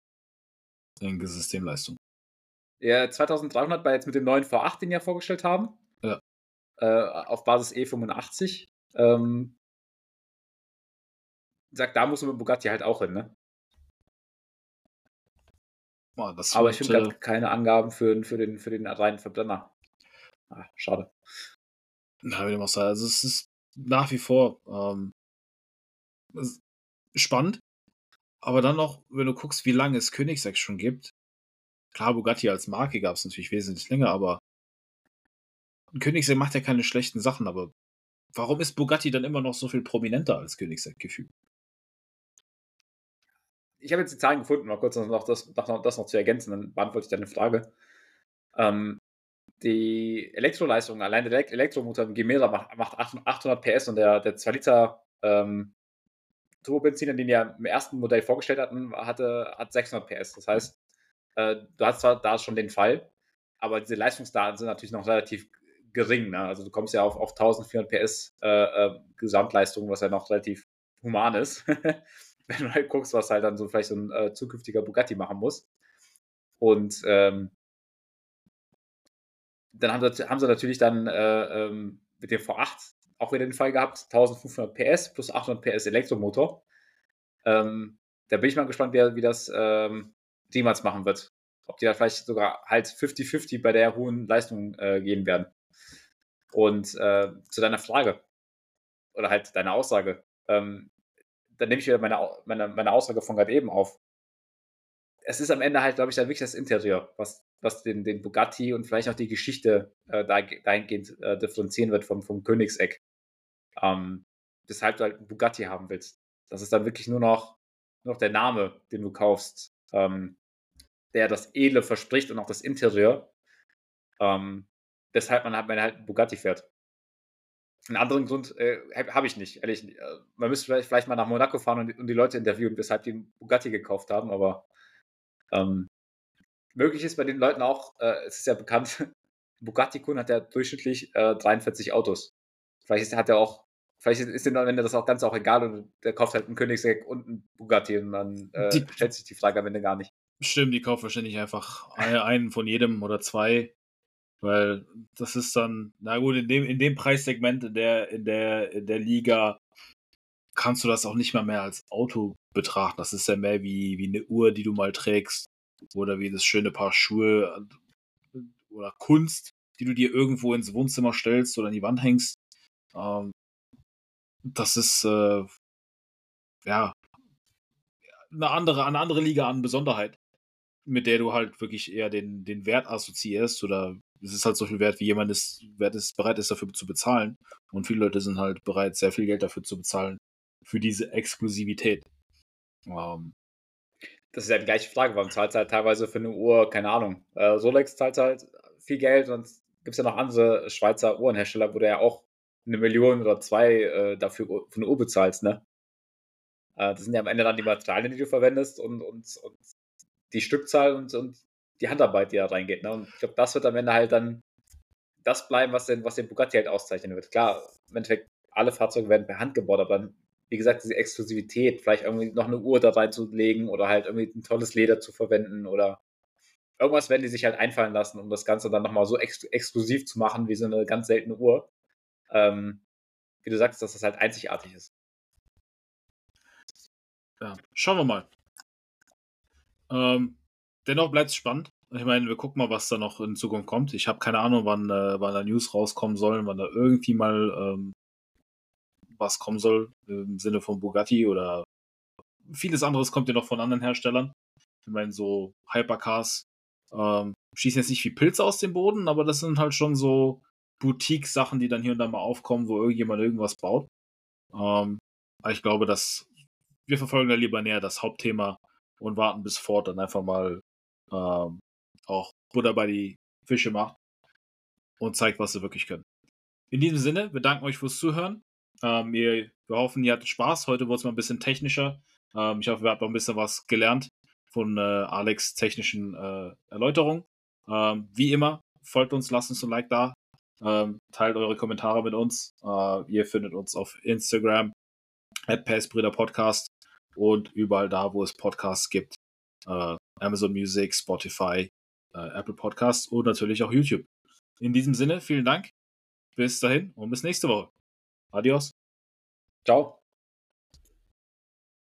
in Systemleistung. Ja, 2300 war jetzt mit dem neuen V8, den wir vorgestellt haben. Ja. Äh, auf Basis E85. Ähm, sagt, da muss man mit Bugatti halt auch hin, ne? Oh, Aber ich finde gerade keine Angaben für, für, den, für den reinen Verbrenner. Ah, schade. Na, wie dem auch sei. Also es ist nach wie vor ähm, spannend. Aber dann noch, wenn du guckst, wie lange es Königsegg schon gibt. Klar, Bugatti als Marke gab es natürlich wesentlich länger, aber Königsegg macht ja keine schlechten Sachen, aber warum ist Bugatti dann immer noch so viel prominenter als Königsegg gefühlt? Ich habe jetzt die Zahlen gefunden, mal kurz noch das, noch, das noch zu ergänzen, dann beantworte ich deine Frage. Ähm, die Elektroleistung, allein der Elektromotor im Gemera macht, macht 800 PS und der, der 2 Liter ähm, Turbobenziner, den wir im ersten Modell vorgestellt hatten, hatte, hat 600 PS. Das heißt, äh, du hast zwar da schon den Fall, aber diese Leistungsdaten sind natürlich noch relativ gering. Ne? Also du kommst ja auf, auf 1400 PS äh, äh, Gesamtleistung, was ja noch relativ human ist. Wenn du halt guckst, was halt dann so vielleicht so ein äh, zukünftiger Bugatti machen muss. Und ähm, dann haben sie, haben sie natürlich dann äh, ähm, mit dem V8 auch wieder den Fall gehabt, 1500 PS plus 800 PS Elektromotor. Ähm, da bin ich mal gespannt, wie, wie das ähm, Siemens machen wird. Ob die da vielleicht sogar halt 50-50 bei der hohen Leistung äh, gehen werden. Und äh, zu deiner Frage oder halt deiner Aussage, ähm, dann nehme ich wieder meine, meine, meine Aussage von gerade eben auf. Es ist am Ende halt, glaube ich, dann wirklich das Interieur, was, was den, den Bugatti und vielleicht auch die Geschichte äh, dahingehend äh, differenzieren wird vom, vom Königseck ähm, weshalb du halt Bugatti haben willst. Das ist dann wirklich nur noch, nur noch der Name, den du kaufst, ähm, der das Edle verspricht und auch das Interieur. Ähm, weshalb man halt, man halt Bugatti fährt. Einen anderen Grund äh, habe ich nicht, ehrlich. Äh, man müsste vielleicht, vielleicht mal nach Monaco fahren und, und, die Leute interviewen, weshalb die Bugatti gekauft haben, aber ähm, möglich ist bei den Leuten auch, äh, es ist ja bekannt, Bugatti-Kun hat ja durchschnittlich äh, 43 Autos. Vielleicht hat er auch Vielleicht ist ihm am Ende das auch ganz auch egal und der kauft halt einen Königsegg und einen Bugatti und dann äh, die, stellt sich die Frage am Ende gar nicht. Stimmt, die kaufen wahrscheinlich einfach einen von jedem oder zwei, weil das ist dann, na gut, in dem, in dem Preissegment in der, in der, in der Liga kannst du das auch nicht mal mehr als Auto betrachten. Das ist ja mehr wie, wie eine Uhr, die du mal trägst oder wie das schöne Paar Schuhe oder Kunst, die du dir irgendwo ins Wohnzimmer stellst oder an die Wand hängst. Ähm, das ist äh, ja eine andere, eine andere Liga an Besonderheit, mit der du halt wirklich eher den, den Wert assoziierst oder es ist halt so viel wert, wie jemand ist, wert ist, bereit ist, dafür zu bezahlen. Und viele Leute sind halt bereit, sehr viel Geld dafür zu bezahlen, für diese Exklusivität. Ähm, das ist ja die gleiche Frage, warum zahlt halt teilweise für eine Uhr, keine Ahnung, äh, Rolex zahlt halt viel Geld und gibt es ja noch andere Schweizer Uhrenhersteller, wo der ja auch eine Million oder zwei äh, dafür für eine Uhr bezahlst, ne? Äh, das sind ja am Ende dann die Materialien, die du verwendest und, und, und die Stückzahl und, und die Handarbeit, die da reingeht. Ne? Und ich glaube, das wird am Ende halt dann das bleiben, was den, was den Bugatti halt auszeichnen wird. Klar, im Endeffekt, alle Fahrzeuge werden per Hand gebaut, aber dann, wie gesagt, diese Exklusivität, vielleicht irgendwie noch eine Uhr da reinzulegen oder halt irgendwie ein tolles Leder zu verwenden oder irgendwas werden die sich halt einfallen lassen, um das Ganze dann nochmal so ex exklusiv zu machen, wie so eine ganz seltene Uhr ähm, wie du sagst, dass das halt einzigartig ist. Ja, schauen wir mal. Ähm, dennoch bleibt es spannend. Ich meine, wir gucken mal, was da noch in Zukunft kommt. Ich habe keine Ahnung, wann, äh, wann da News rauskommen sollen, wann da irgendwie mal ähm, was kommen soll im Sinne von Bugatti oder vieles anderes kommt ja noch von anderen Herstellern. Ich meine, so Hypercars ähm, schießen jetzt nicht wie Pilze aus dem Boden, aber das sind halt schon so Boutique-Sachen, die dann hier und da mal aufkommen, wo irgendjemand irgendwas baut. Ähm, aber ich glaube, dass wir verfolgen da lieber näher das Hauptthema und warten bis Ford dann einfach mal ähm, auch Butter bei die Fische macht und zeigt, was sie wirklich können. In diesem Sinne, wir danken euch fürs Zuhören. Ähm, wir, wir hoffen, ihr hattet Spaß. Heute wurde es mal ein bisschen technischer. Ähm, ich hoffe, wir haben noch ein bisschen was gelernt von äh, Alex technischen äh, Erläuterungen. Ähm, wie immer, folgt uns, lasst uns ein Like da, ähm, teilt eure Kommentare mit uns. Äh, ihr findet uns auf Instagram, at Podcast und überall da, wo es Podcasts gibt. Äh, Amazon Music, Spotify, äh, Apple Podcasts und natürlich auch YouTube. In diesem Sinne, vielen Dank. Bis dahin und bis nächste Woche. Adios. Ciao.